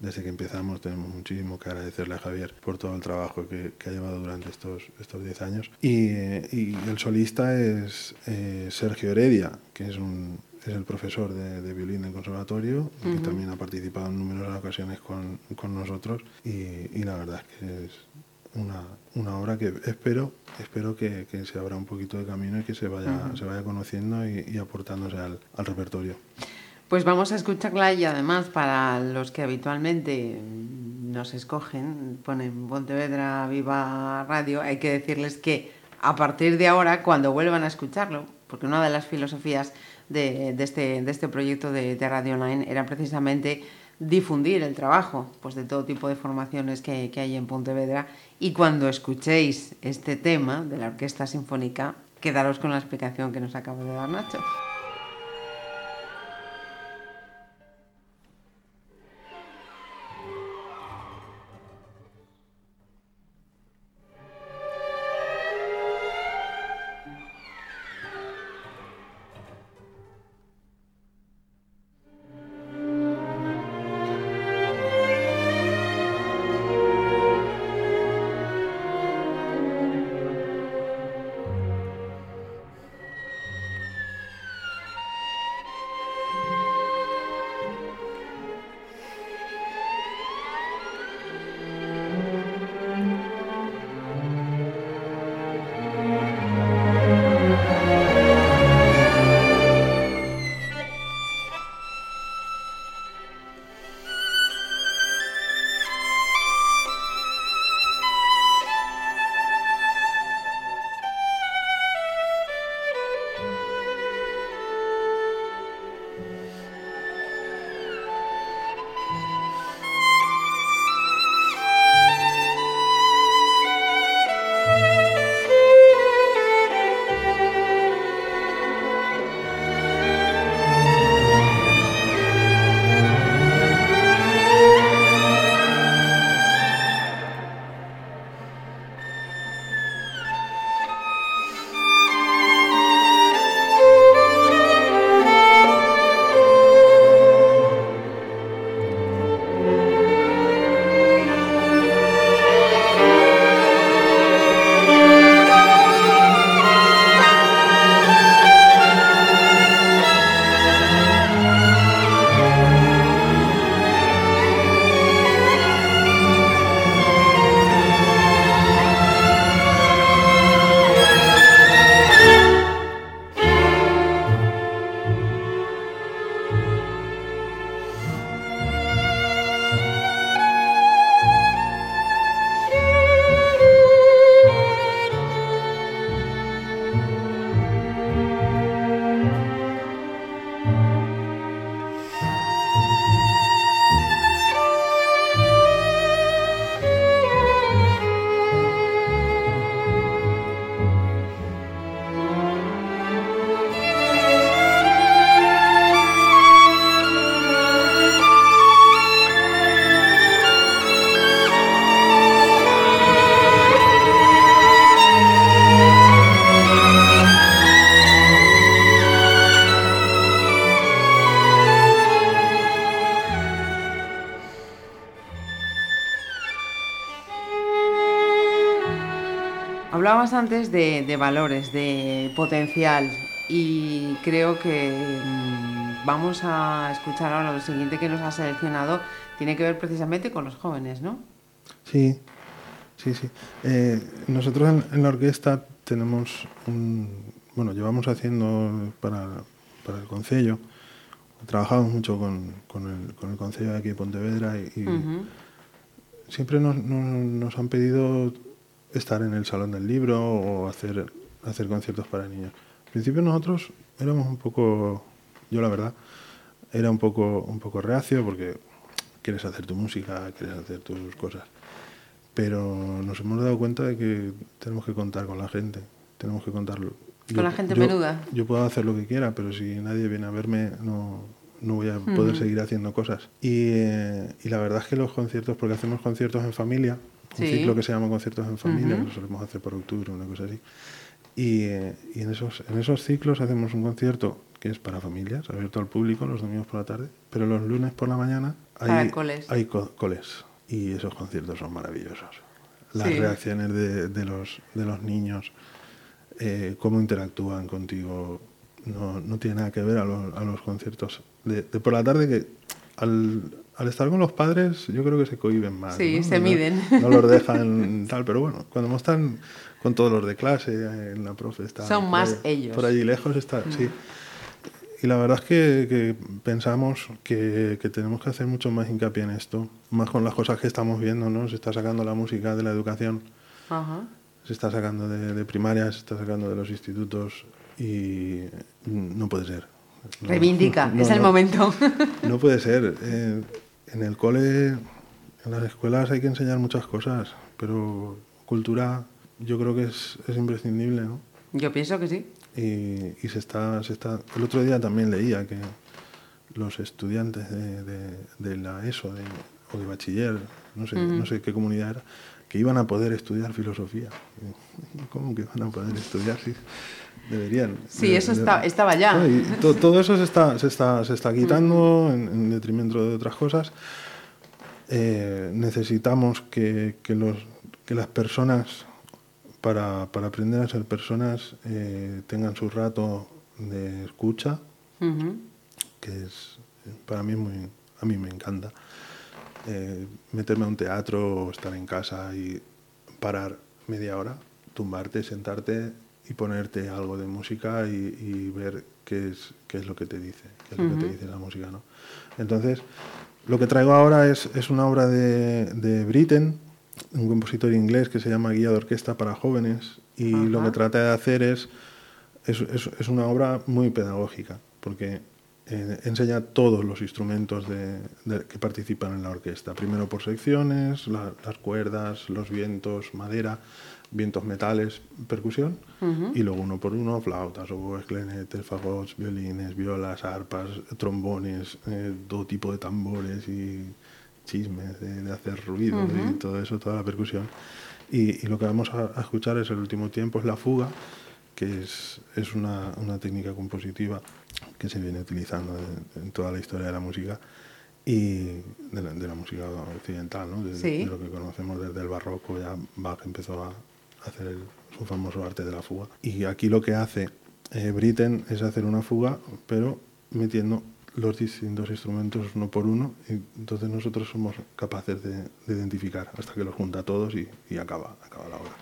desde que empezamos tenemos muchísimo que agradecerle a Javier por todo el trabajo que, que ha llevado durante estos estos 10 años. Y, y el solista es eh, Sergio Heredia, que es, un, es el profesor de, de violín del conservatorio, y que también ha participado en numerosas ocasiones con, con nosotros. Y, y la verdad es que es una, una obra que espero, espero que, que se abra un poquito de camino y que se vaya, se vaya conociendo y, y aportándose al, al repertorio. Pues vamos a escucharla y además para los que habitualmente nos escogen, ponen Pontevedra Viva Radio, hay que decirles que a partir de ahora, cuando vuelvan a escucharlo, porque una de las filosofías de, de este, de este proyecto de, Radio Online era precisamente difundir el trabajo pues de todo tipo de formaciones que hay en Pontevedra y cuando escuchéis este tema de la Orquesta Sinfónica, quedaros con la explicación que nos acaba de dar Nacho. Antes de, de valores, de potencial y creo que mm, vamos a escuchar ahora lo siguiente que nos ha seleccionado. Tiene que ver precisamente con los jóvenes, ¿no? Sí, sí, sí. Eh, nosotros en, en la orquesta tenemos un, bueno, llevamos haciendo para, para el Concello, trabajamos mucho con, con el, con el Concello de aquí de Pontevedra y, siempre nos, nos, nos han pedido estar en el Salón del Libro o hacer, hacer conciertos para niños. Al principio nosotros éramos un poco, yo la verdad, era un poco, un poco reacio porque quieres hacer tu música, quieres hacer tus cosas. Pero nos hemos dado cuenta de que tenemos que contar con la gente, tenemos que contarlo. Con la gente menuda. Yo puedo hacer lo que quiera, pero si nadie viene a verme, no, no voy a poder seguir haciendo cosas. Y, eh, y la verdad es que los conciertos, porque hacemos conciertos en familia, un ciclo que se llama conciertos en familia, que lo solemos hacer por octubre, una cosa así. Y, eh, y en, esos, en esos ciclos hacemos un concierto que es para familias, abierto al público los domingos por la tarde, pero los lunes por la mañana hay, Para coles. hay co- coles. Y esos conciertos son maravillosos. Las Sí. reacciones de, de los, de los niños, eh, cómo interactúan contigo, no, no tiene nada que ver a los, a los conciertos de, de por la tarde que al, al estar con los padres yo creo que se cohiben más. Sí, ¿no? se miden. No los dejan tal, pero bueno, cuando están con todos los de clase, eh, la profe está... Son más ahí- ellos. Mm. Por allí lejos está, sí. Y la verdad es que, que pensamos que, que tenemos que hacer mucho más hincapié en esto, más con las cosas que estamos viendo, ¿no? Se está sacando la música de la educación, Ajá. se está sacando de, de primaria, se está sacando de los institutos y no puede ser. No, Reivindica, no, es el momento. No puede ser. Eh, en el cole, en las escuelas hay que enseñar muchas cosas, pero cultura yo creo que es, es imprescindible, ¿no? Yo pienso que sí. Y, y se, está, se está... El otro día también leía que los estudiantes de, de- de la ESO de- o de bachiller, no sé, no sé qué comunidad era, que iban a poder estudiar filosofía. ¿Cómo que van a poder estudiar? Sí, deberían. Sí, De- eso de- está- estaba ya. No, y to- todo eso se está, se está, se está quitando en, en detrimento de otras cosas. Eh, necesitamos que, que los, que las personas, para, para aprender a ser personas, eh, tengan su rato de escucha, que es para mí muy, a mí me encanta. Eh, meterme a un teatro o estar en casa y parar media hora, tumbarte, sentarte y ponerte algo de música y, y ver qué es, qué es lo que te dice, qué es lo que te dice la música. ¿no? Entonces, lo que traigo ahora es, es una obra de, de Britten, un compositor inglés que se llama Guía de Orquesta para Jóvenes y lo que trata de hacer es, es, es- es una obra muy pedagógica porque eh, enseña todos los instrumentos de- de- que participan en la orquesta. Primero por secciones, la- las cuerdas, los vientos, madera, vientos metales, percusión, y luego uno por uno, flautas, oboes, clarinetes, fagots, violines, violas, arpas, trombones, eh, todo tipo de tambores y chismes de, de hacer ruido y todo eso, toda la percusión. Y, y lo que vamos a, a escuchar es el último tiempo, es la fuga, que es, es una, una técnica compositiva que se viene utilizando en, en toda la historia de la música y de la, de la música occidental, ¿no? de, Sí. de lo que conocemos desde el barroco, ya Bach empezó a hacer su famoso arte de la fuga. Y aquí lo que hace eh, Britten es hacer una fuga, pero metiendo los distintos instrumentos uno por uno, y entonces nosotros somos capaces de, de identificar hasta que los junta todos y, y acaba, acaba la obra.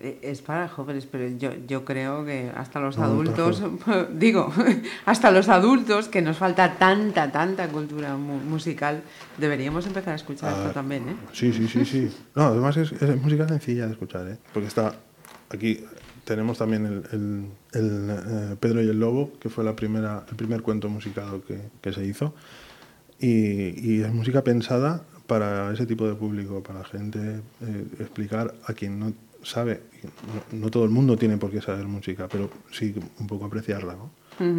Eh, Es para jóvenes, pero yo, yo creo que hasta los No, adultos, digo, hasta los adultos, que nos falta tanta, tanta cultura mu- musical, deberíamos empezar a escuchar esto Ah, también, ¿eh? Sí, sí, sí, sí. No, además es, es música sencilla de escuchar, ¿eh? Porque está aquí tenemos también el, el- el, eh, Pedro y el Lobo, que fue la primera, el primer cuento musicado que, que se hizo. Y, y es música pensada para ese tipo de público, para gente eh, explicar a quien no sabe, no, no todo el mundo tiene por qué saber música, pero sí un poco apreciarla, ¿no?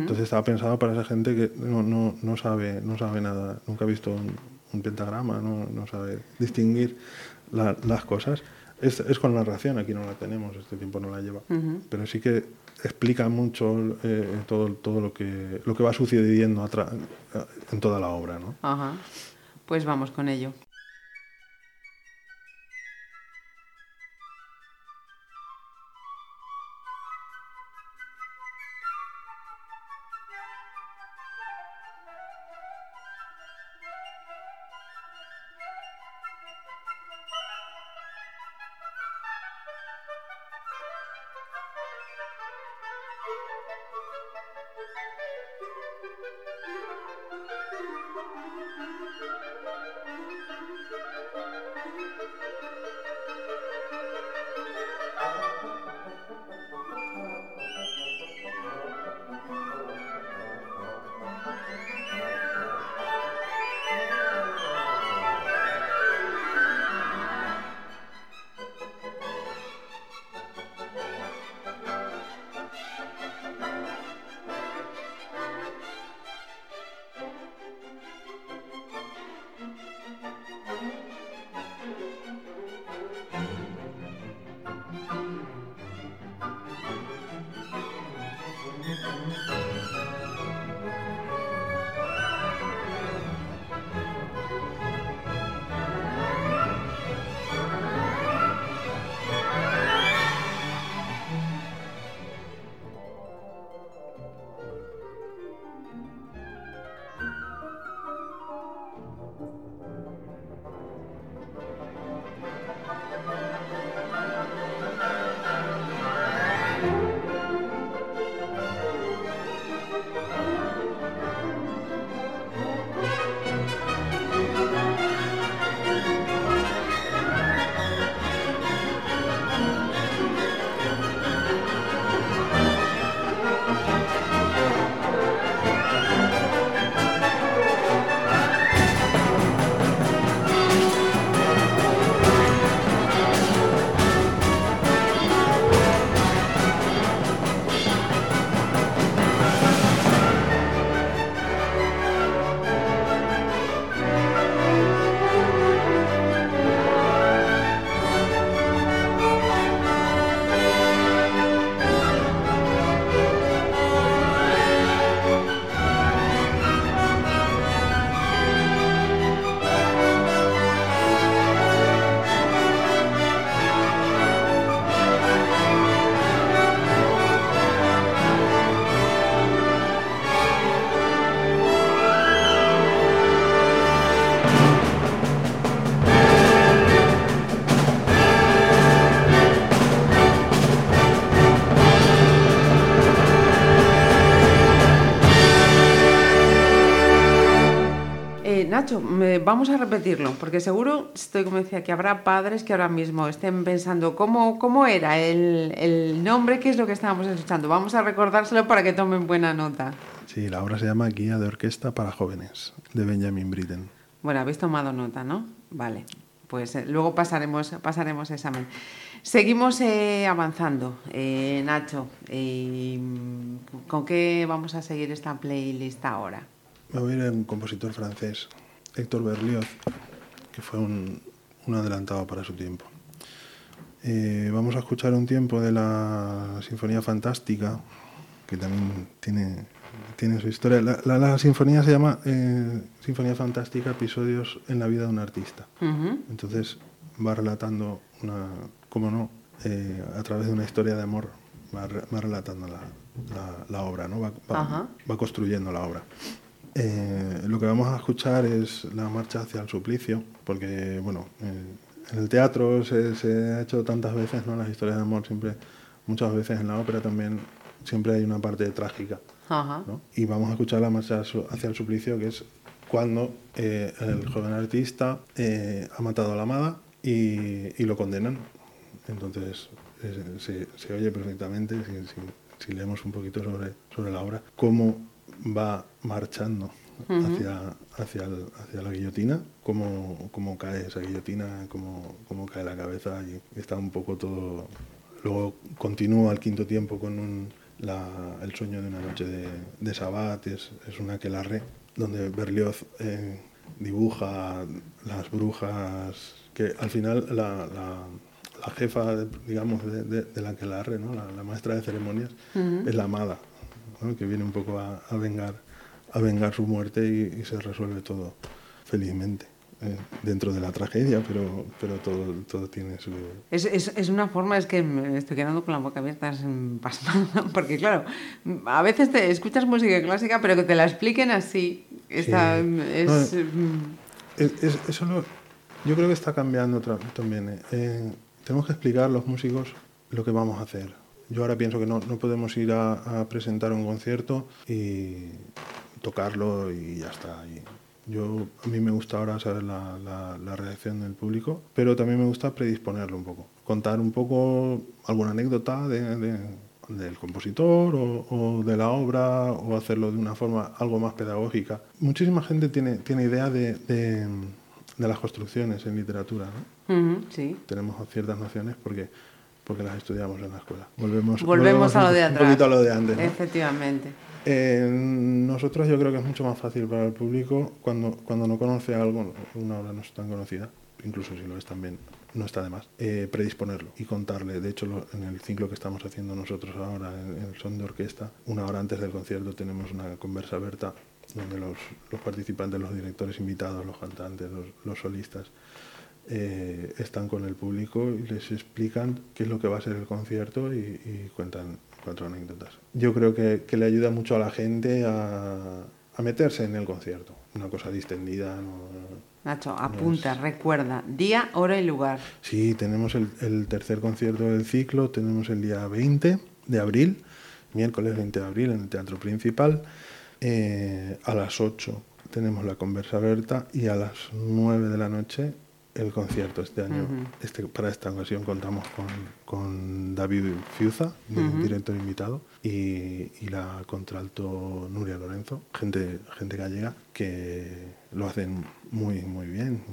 Entonces estaba pensado para esa gente que no, no, no sabe, no sabe nada, nunca ha visto un, un pentagrama, no, no sabe distinguir la- las cosas. Es, es con narración, aquí no la tenemos, este tiempo no la lleva, pero sí que explica mucho eh, todo, todo lo, que, lo que va sucediendo en toda la obra, ¿no? Ajá. Pues vamos con ello. Nacho, me- vamos a repetirlo, porque seguro, estoy convencida que habrá padres que ahora mismo estén pensando cómo, cómo era el, el nombre, qué es lo que estábamos escuchando. Vamos a recordárselo para que tomen buena nota. Sí, la obra se llama Guía de Orquesta para Jóvenes, de Benjamin Britten. Bueno, habéis tomado nota, ¿no? Vale, pues eh, luego pasaremos, pasaremos examen. Seguimos eh, avanzando, eh, Nacho. ¿Con qué vamos a seguir esta playlist ahora? Me voy a ir a un compositor francés, Héctor Berlioz, que fue un, un adelantado para su tiempo. Eh, vamos a escuchar un tiempo de la Sinfonía Fantástica, que también tiene, tiene su historia. La, la- la sinfonía se llama eh, Sinfonía Fantástica, episodios en la vida de un artista. Entonces va relatando una, cómo no, eh, a través de una historia de amor, va, re- va relatando la, obra, ¿no? va, va construyendo la obra. Eh, lo que vamos a escuchar es la marcha hacia el suplicio, porque bueno, eh, en el teatro se, se ha hecho tantas veces, ¿no? Las historias de amor siempre, muchas veces en la ópera también siempre hay una parte trágica. Ajá. ¿no? Y vamos a escuchar la marcha hacia el suplicio, que es cuando eh, el joven artista ha matado a la amada y, y lo condenan. Entonces se, se oye perfectamente, si, si- si leemos un poquito sobre, sobre la obra, cómo va marchando hacia, hacia, el- hacia la guillotina, cómo, cómo cae esa guillotina, cómo, cómo cae la cabeza y está un poco todo... Luego continúa al quinto tiempo con un, la- el sueño de una noche de, de Sabbat, es, es una aquelarre, donde Berlioz eh, dibuja las brujas, que al final la, la- la jefa, digamos, de, de, de la ¿no? la, la maestra de ceremonias, es la amada, que viene un poco a, a vengar, a vengar su muerte y, y se resuelve todo felizmente. eh, dentro de la tragedia, pero, pero todo, todo tiene su, Es, es, es una forma, es que me estoy quedando con la boca abierta, es pasmada, porque claro, a veces te escuchas música clásica, pero que te la expliquen así, está, Sí. es... No, mm, Es- es- eso lo- yo creo que está cambiando también. eh. Eh, tenemos que explicar los músicos lo que vamos a hacer. Yo ahora pienso que no, no podemos ir a, a presentar un concierto y tocarlo y ya está. Y yo, a mí me gusta ahora saber la, la- la reacción del público, pero también me gusta predisponerlo un poco. Contar un poco alguna anécdota de- de- del compositor o, o de la obra o hacerlo de una forma algo más pedagógica. Muchísima gente tiene, tiene idea de, de- las construcciones en literatura. ¿no? ujú, sí. Tenemos ciertas nociones porque, porque las estudiamos en la escuela. Volvemos, Volvemos a lo de atrás. Un poquito a lo de antes. ¿no? Efectivamente. Eh, nosotros yo creo que es mucho más fácil para el público cuando, cuando no conoce algo, una obra no es tan conocida, incluso si lo es también, no está de más, eh, predisponerlo y contarle. De hecho, lo- en el ciclo que estamos haciendo nosotros ahora, en, en el son de orquesta, una hora antes del concierto tenemos una conversa abierta donde los, los participantes, los directores invitados, los cantantes, los, los solistas, eh, están con el público y les explican qué es lo que va a ser el concierto y, y cuentan cuatro anécdotas. Yo creo que, que le ayuda mucho a la gente a, a meterse en el concierto. Una cosa distendida. no- Nacho, apunta, recuerda, día, hora y lugar. Sí, tenemos el, el tercer concierto del ciclo, tenemos el día 20 de abril, miércoles 20 de abril en el Teatro Principal, eh, a las 8 tenemos la conversa abierta y a las 9 de la noche el concierto. Este año, este, para esta ocasión contamos con, con David Fiuza, di- director invitado, y, y la contralto Nuria Lorenzo, gente, gente gallega, que lo hacen muy, muy bien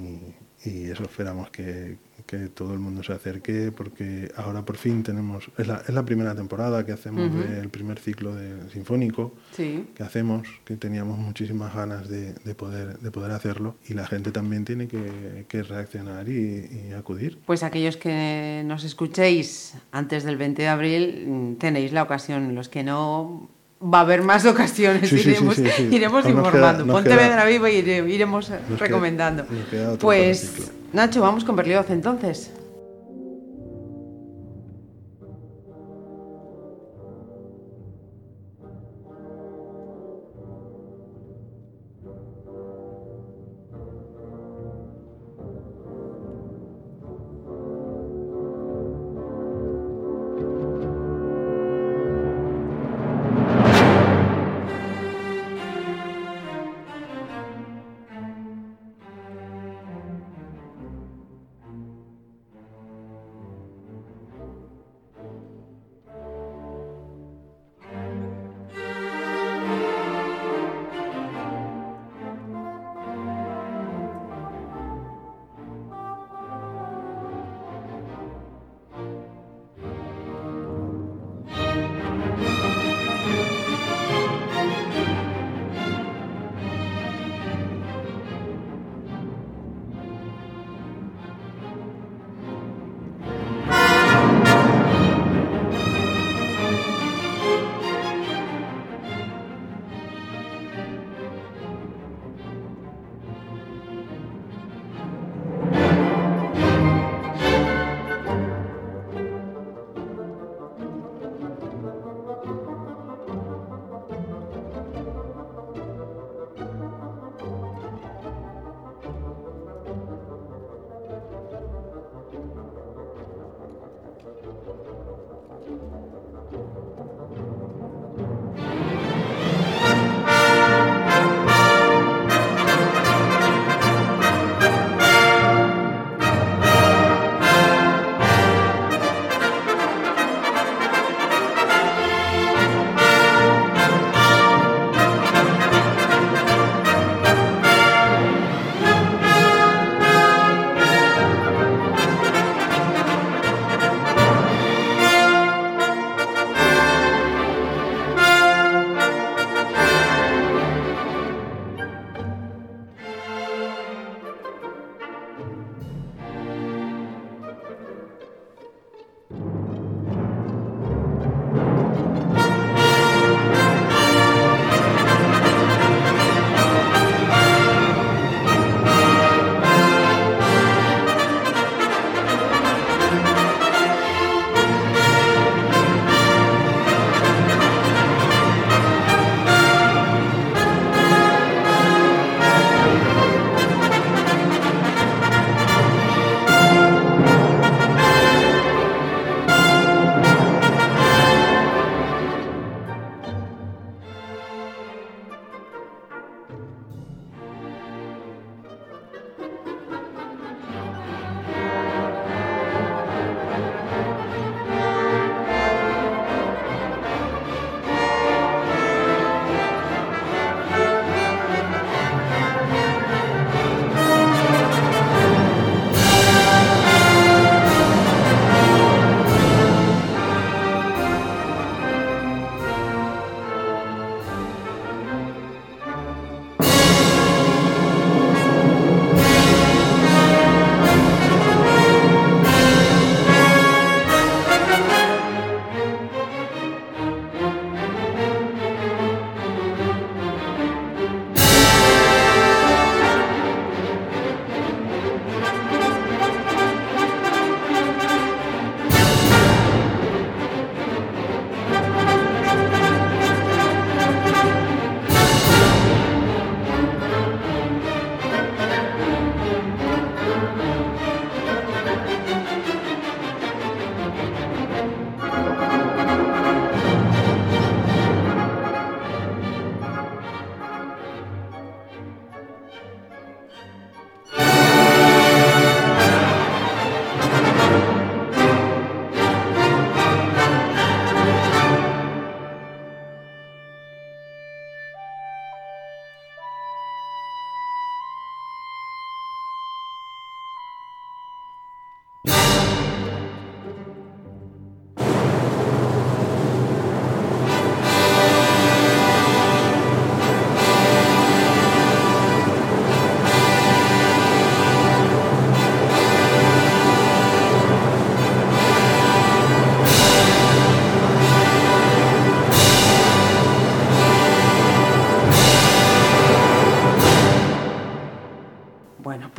y, y eso esperamos que, que todo el mundo se acerque porque ahora por fin tenemos, es la, es la primera temporada que hacemos del primer ciclo de sinfónico Sí. que hacemos, que teníamos muchísimas ganas de, de poder, de poder hacerlo y la gente también tiene que, que reaccionar y, y acudir. Pues aquellos que nos escuchéis antes del 20 de abril, mm, tenéis la ocasión. Los que no, va a haber más ocasiones. Sí, iremos sí, sí. iremos informando. queda- Pontevedra Viva y ire- iremos nos queda- recomendando. nos queda otro pues. Nacho, vamos con Berlioz entonces.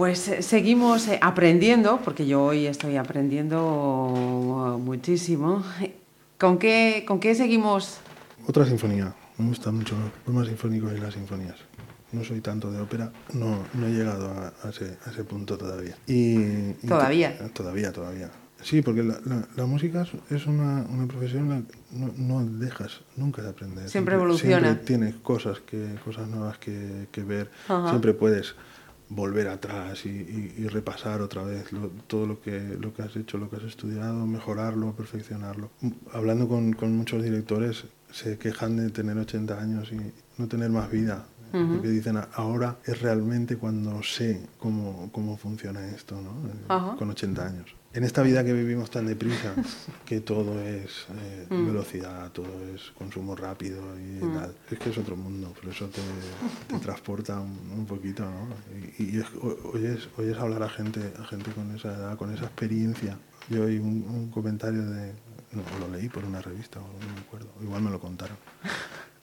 Pues eh, seguimos eh, aprendiendo, porque yo hoy estoy aprendiendo muchísimo. ¿Con qué, con qué seguimos? Otra sinfonía. Me gusta mucho los poemas sinfónicos y las sinfonías. No soy tanto de ópera, no, no he llegado a, a ese, a ese punto todavía. Y, ¿Todavía? to- todavía, todavía. Sí, porque la, la- la música es- una, una profesión la que no, no dejas nunca de aprender. Siempre evoluciona. Siempre tienes cosas, que, cosas nuevas que, que ver. Ajá. Siempre puedes volver atrás y, y- y repasar otra vez lo- todo lo que, lo que has hecho, lo que has estudiado, mejorarlo, perfeccionarlo. Hablando con, con muchos directores, se quejan de tener 80 años y no tener más vida. Porque dicen, "A- ahora es realmente cuando sé cómo, cómo funciona esto, ¿no? Con 80 años. En esta vida que vivimos tan deprisa, que todo es eh, velocidad, todo es consumo rápido y tal, es que es otro mundo, por eso te, te transporta un, un poquito, ¿no? Y, y es- oyes, oyes hablar a gente, a gente con esa edad, con esa experiencia. Yo oí un, un comentario de, no, lo leí por una revista, o no me acuerdo, igual me lo contaron,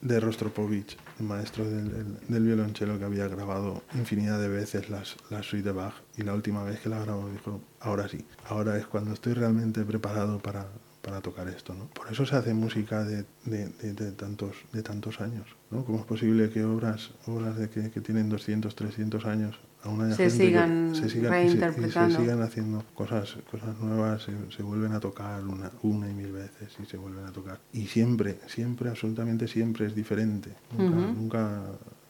de Rostropovich, el maestro del, del- violonchelo que había grabado infinidad de veces las, las suite de Bach y la última vez que la grabó dijo, ahora sí, ahora es cuando estoy realmente preparado para, para tocar esto. ¿no? Por eso se hace música de, de- de- de tantos, de tantos años. ¿no? ¿Cómo es posible que obras, obras de que, que tienen 200, 300 años aún haya Se gente que sigan se sigan, y se- reinterpretando. sigan haciendo cosas, cosas nuevas, se, se vuelven a tocar una, una y mil veces y se vuelven a tocar. Y siempre, siempre, absolutamente siempre es diferente. Nunca, nunca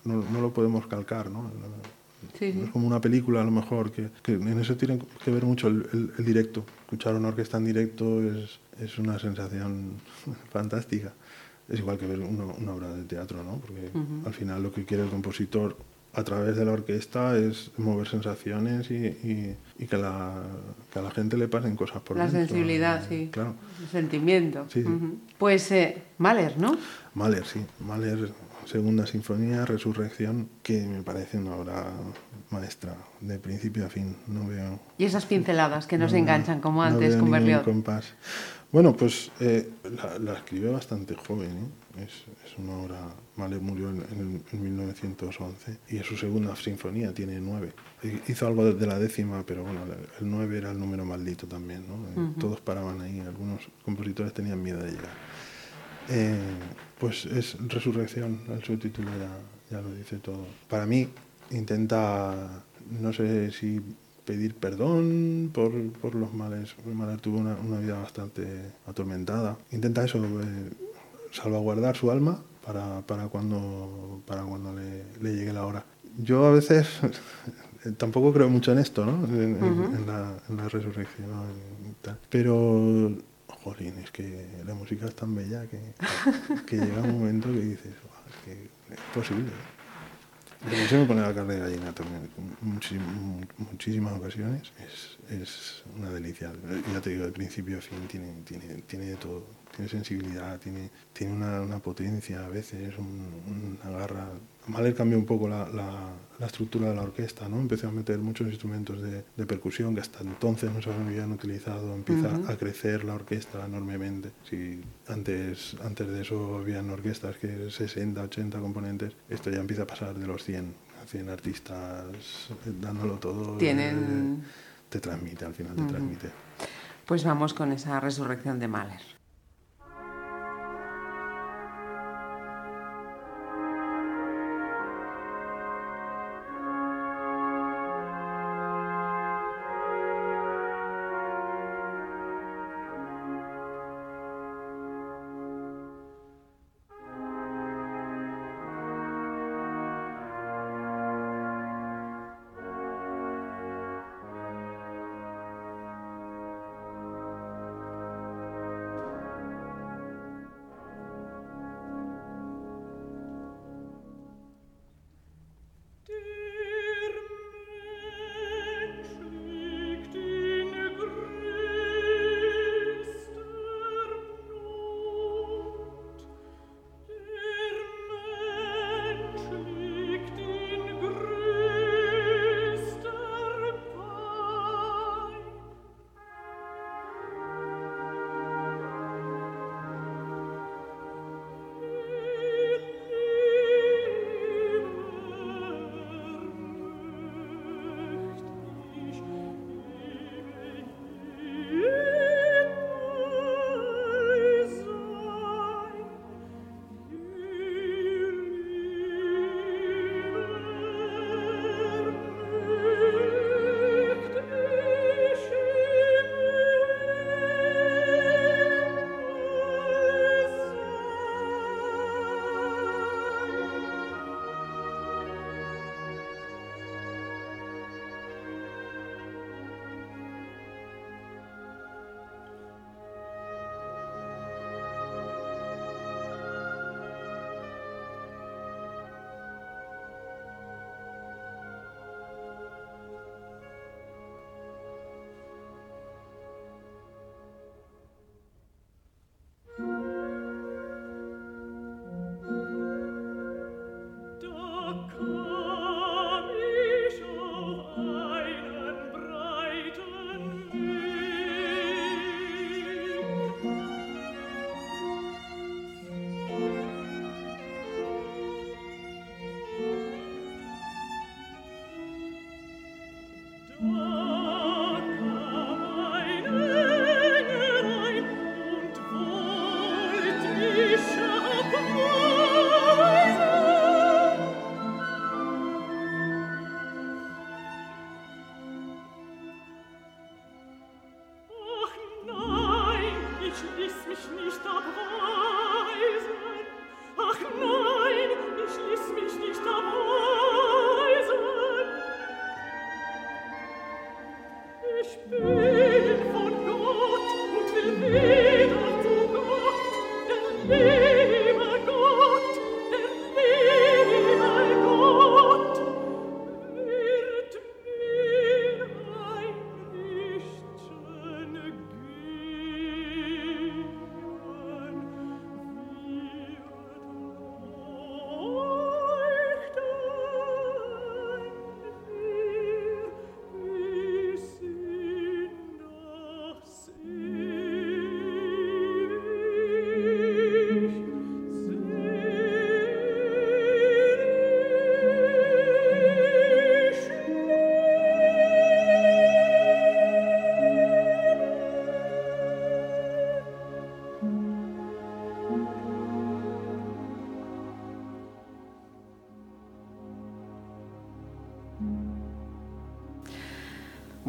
no, no lo podemos calcar, ¿no? Sí, No sí. es como una película a lo mejor, que, que en eso tiene que ver mucho el, el- el directo. Escuchar una orquesta en directo es, es una sensación fantástica. Es igual que ver una, una obra de teatro, ¿no? Porque al final lo que quiere el compositor a través de la orquesta es mover sensaciones y, y- y que, la, que a la gente le pasen cosas por La dentro. sensibilidad, Eh, sí. Claro. El sentimiento. Sí, sí. Ujú. Pues eh, Mahler, ¿no? Mahler, sí. Mahler, segunda sinfonía, Resurrección, que me parece una obra maestra, de principio a fin. No veo... Y esas pinceladas que nos no- enganchan, como no antes veo con Berlioz. compás. Bueno, pues eh, la, la escribió bastante joven. ¿eh? Es, es una obra... Mahler murió en, en- en 1911 y es su segunda sinfonía, tiene nueve. Hi- Hizo algo de la décima, pero bueno, el nueve era el número maldito también. ¿no? Eh, Todos paraban ahí, algunos compositores tenían miedo de llegar. Eh, pues es Resurrección, el subtítulo ya, ya lo dice todo. Para mí intenta, no sé si pedir perdón por, por los males. Mahler tuvo una, una vida bastante atormentada. Intenta eso, eh, salvaguardar su alma para, para cuando, para cuando le, le llegue la hora. Yo a veces tampoco creo mucho en esto, ¿no? En, en- en la, en la resurrección y tal. Pero, jolín, es que la música es tan bella que, llega un momento que dices, "Buah, es que es posible. Pero se me pone la carne de gallina también, muchísimas ocasiones. Es, es una delicia. Ya te digo, de principio a fin tiene, tiene, tiene de todo. Tiene sensibilidad, tiene, tiene una, una potencia a veces, un- una garra. Mahler cambió un poco la, la- la estructura de la orquesta, ¿no? Empezó a meter muchos instrumentos de, de percusión que hasta entonces no se habían utilizado. Empieza a crecer la orquesta enormemente. Si antes, antes de eso habían orquestas que 60, 80 componentes, esto ya empieza a pasar de los 100, 100 artistas dándolo todo. Tienen- eh, te transmite, al final te transmite. Pues vamos con esa resurrección de Mahler.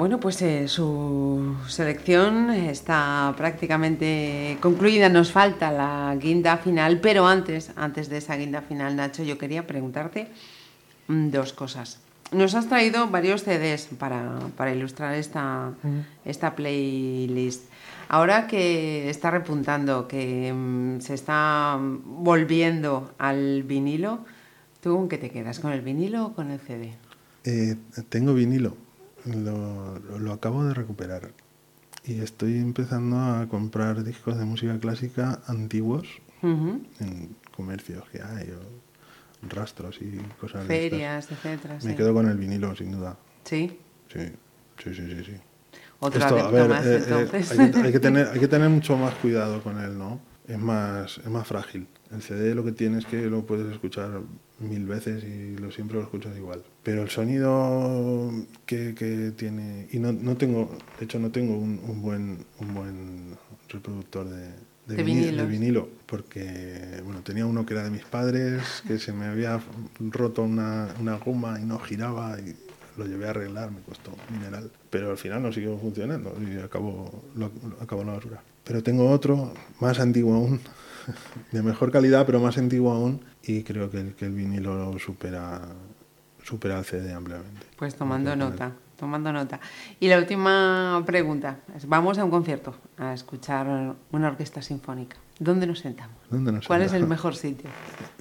Bueno, pues eh, su selección está prácticamente concluida. Nos falta la guinda final, pero antes, antes de esa guinda final, Nacho, yo quería preguntarte mm, dos cosas. Nos has traído varios CDs para, para ilustrar esta, esta playlist. Ahora que está repuntando, que mm, se está volviendo al vinilo, ¿tú con qué te quedas? ¿Con el vinilo o con el CD? Eh, tengo vinilo, lo, lo- lo acabo de recuperar y estoy empezando a comprar discos de música clásica antiguos en comercios que hay, o rastros y cosas de. Ferias, etcétera. Me sí. quedo con el vinilo, sin duda. Sí. Sí, sí, sí, sí. sí. Otro Esto, a ver, más, eh, eh, entonces. hay, que, hay que tener, hay que tener mucho más cuidado con él, ¿no? Es más, es más frágil. El CD lo que tiene es que lo puedes escuchar mil veces y lo siempre lo escuchas igual. Pero el sonido que, que tiene... Y no, no tengo, de hecho no tengo un, un buen, un buen reproductor de, de, De vini- de vinilo, porque bueno, tenía uno que era de mis padres, que se me había roto una, una goma y no giraba y lo llevé a arreglar, me costó mineral. Pero al final no siguió funcionando y acabó, lo, lo acabó en la basura. Pero tengo otro, más antiguo aún, de mejor calidad, pero más antiguo aún, y creo que el, que el vinilo supera, supera al CD ampliamente. Pues tomando nota, tomando nota. Y la última pregunta. es, Vamos a un concierto, a escuchar una orquesta sinfónica. ¿Dónde nos sentamos? ¿Dónde nos ¿Cuál es el mejor sitio?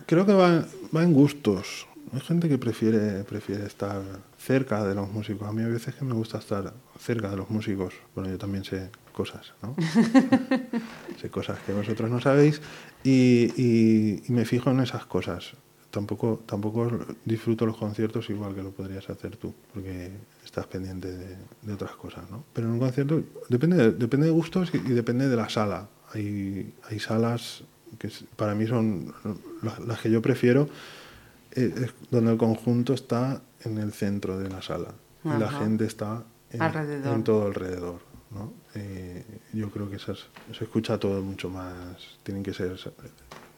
Creo que va, va en gustos. Hay gente que prefiere, prefiere estar cerca de los músicos. A mí a veces que me gusta estar cerca de los músicos. Bueno, yo también sé cosas, ¿no? sé cosas que vosotros no sabéis y, y- y me fijo en esas cosas. Tampoco, tampoco disfruto los conciertos igual que lo podrías hacer tú, porque estás pendiente de, de otras cosas, ¿no? Pero en un concierto depende de, depende de gustos y, y depende de la sala. Hay, hay salas que para mí son las, las que yo prefiero, eh, es donde el conjunto está en el centro de la sala y la Ajá. gente está en, Alrededor. en todo alrededor. ¿no? Eh, yo creo que esas, se escucha todo mucho más, tienen que ser sa-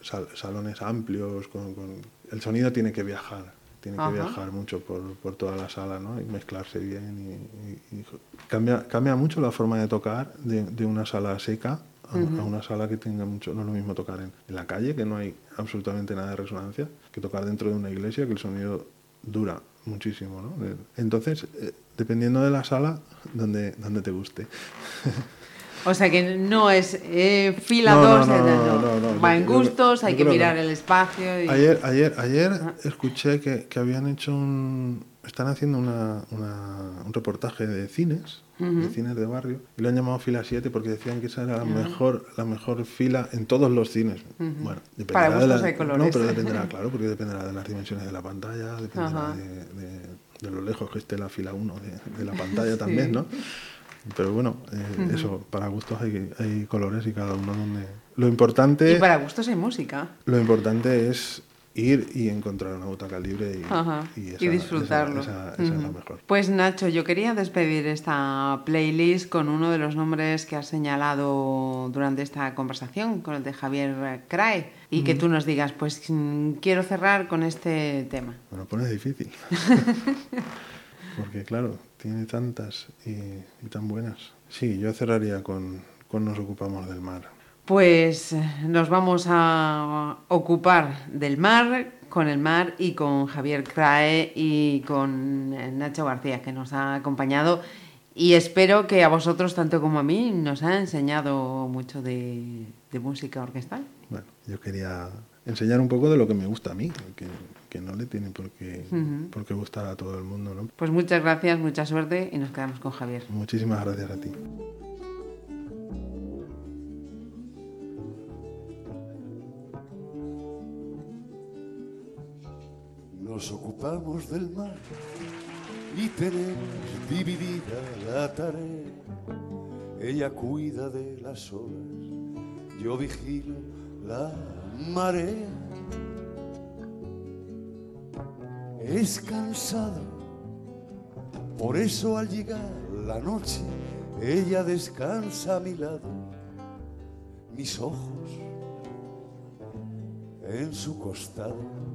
sal- salones amplios, con, con- el sonido tiene que viajar, tiene que Ajá. viajar mucho por, por toda la sala ¿no? y mezclarse bien. Y, y- y cambia, cambia mucho la forma de tocar de, de una sala seca a, a una sala que tenga mucho, no es lo mismo tocar en, en la calle, que no hay absolutamente nada de resonancia, que tocar dentro de una iglesia, que el sonido dura muchísimo, ¿no? Entonces, eh, dependiendo de la sala, donde, donde te guste. O sea que no es eh, fila No, no, 2, no, eh, no, no, no, va en gustos, hay que mirar el espacio. Y... Ayer, ayer, ayer escuché que, que habían hecho un... Están haciendo una, una- un reportaje de cines, de cines de barrio, y lo han llamado fila 7 porque decían que esa era la, mejor, la mejor fila en todos los cines. Bueno, dependerá Para de gustos la- hay colores. No, pero dependerá, claro, porque dependerá de las dimensiones de la pantalla, dependerá de, de- de lo lejos que esté la fila 1 de, de la pantalla también, ¿no? Pero bueno, eh, eso, para gustos hay, hay colores y cada uno donde... Lo importante... Y para gustos hay música. Lo importante es ir y encontrar una butaca libre y, y y esa- disfrutarlo. Esa, esa- esa es la mejor. Pues Nacho, yo quería despedir esta playlist con uno de los nombres que has señalado durante esta conversación, con el de Javier Crae, y que tú nos digas, pues quiero cerrar con este tema. Me lo pones difícil. Porque claro, tiene tantas y, y tan buenas. Sí, yo cerraría con, con Nos ocupamos del mar. Pues nos vamos a ocupar del mar, con el mar y con Javier Crae y con eh, Nacho García, que nos ha acompañado. Y espero que a vosotros, tanto como a mí, nos ha enseñado mucho de, de música orquestal. Bueno, yo quería enseñar un poco de lo que me gusta a mí, que, que no le tiene por qué, por qué gustar a todo el mundo, ¿no? Pues muchas gracias, mucha suerte y nos quedamos con Javier. Muchísimas gracias a ti. Nos ocupamos del mar y tenemos dividida la tarea. Ella cuida de las olas, yo vigilo la marea. Es cansado, por eso al llegar la noche, ella descansa a mi lado, mis ojos en su costado.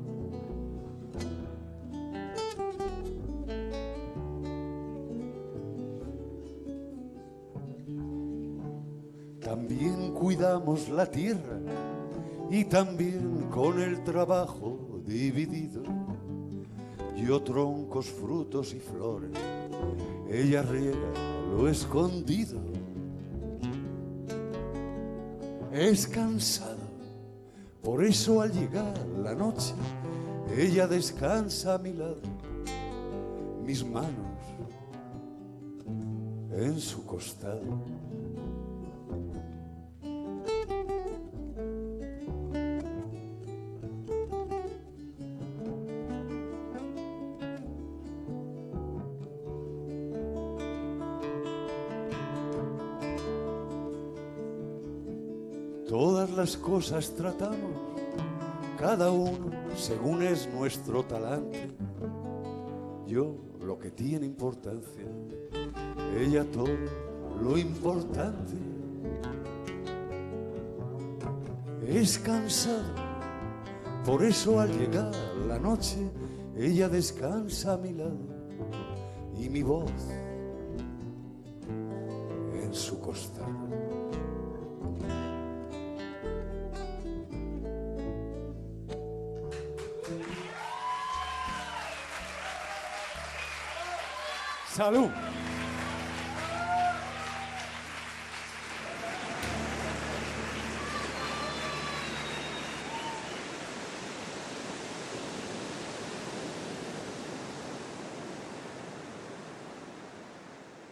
Cuidamos la tierra y también con el trabajo dividido. Yo troncos, frutos y flores, ella riega lo escondido. Es cansado, por eso al llegar la noche, ella descansa a mi lado, mis manos en su costado. Cosas tratamos, cada uno según es nuestro talante. Yo lo que tiene importancia, ella todo lo importante. Es cansado, por eso al llegar la noche, ella descansa a mi lado y mi voz Salud.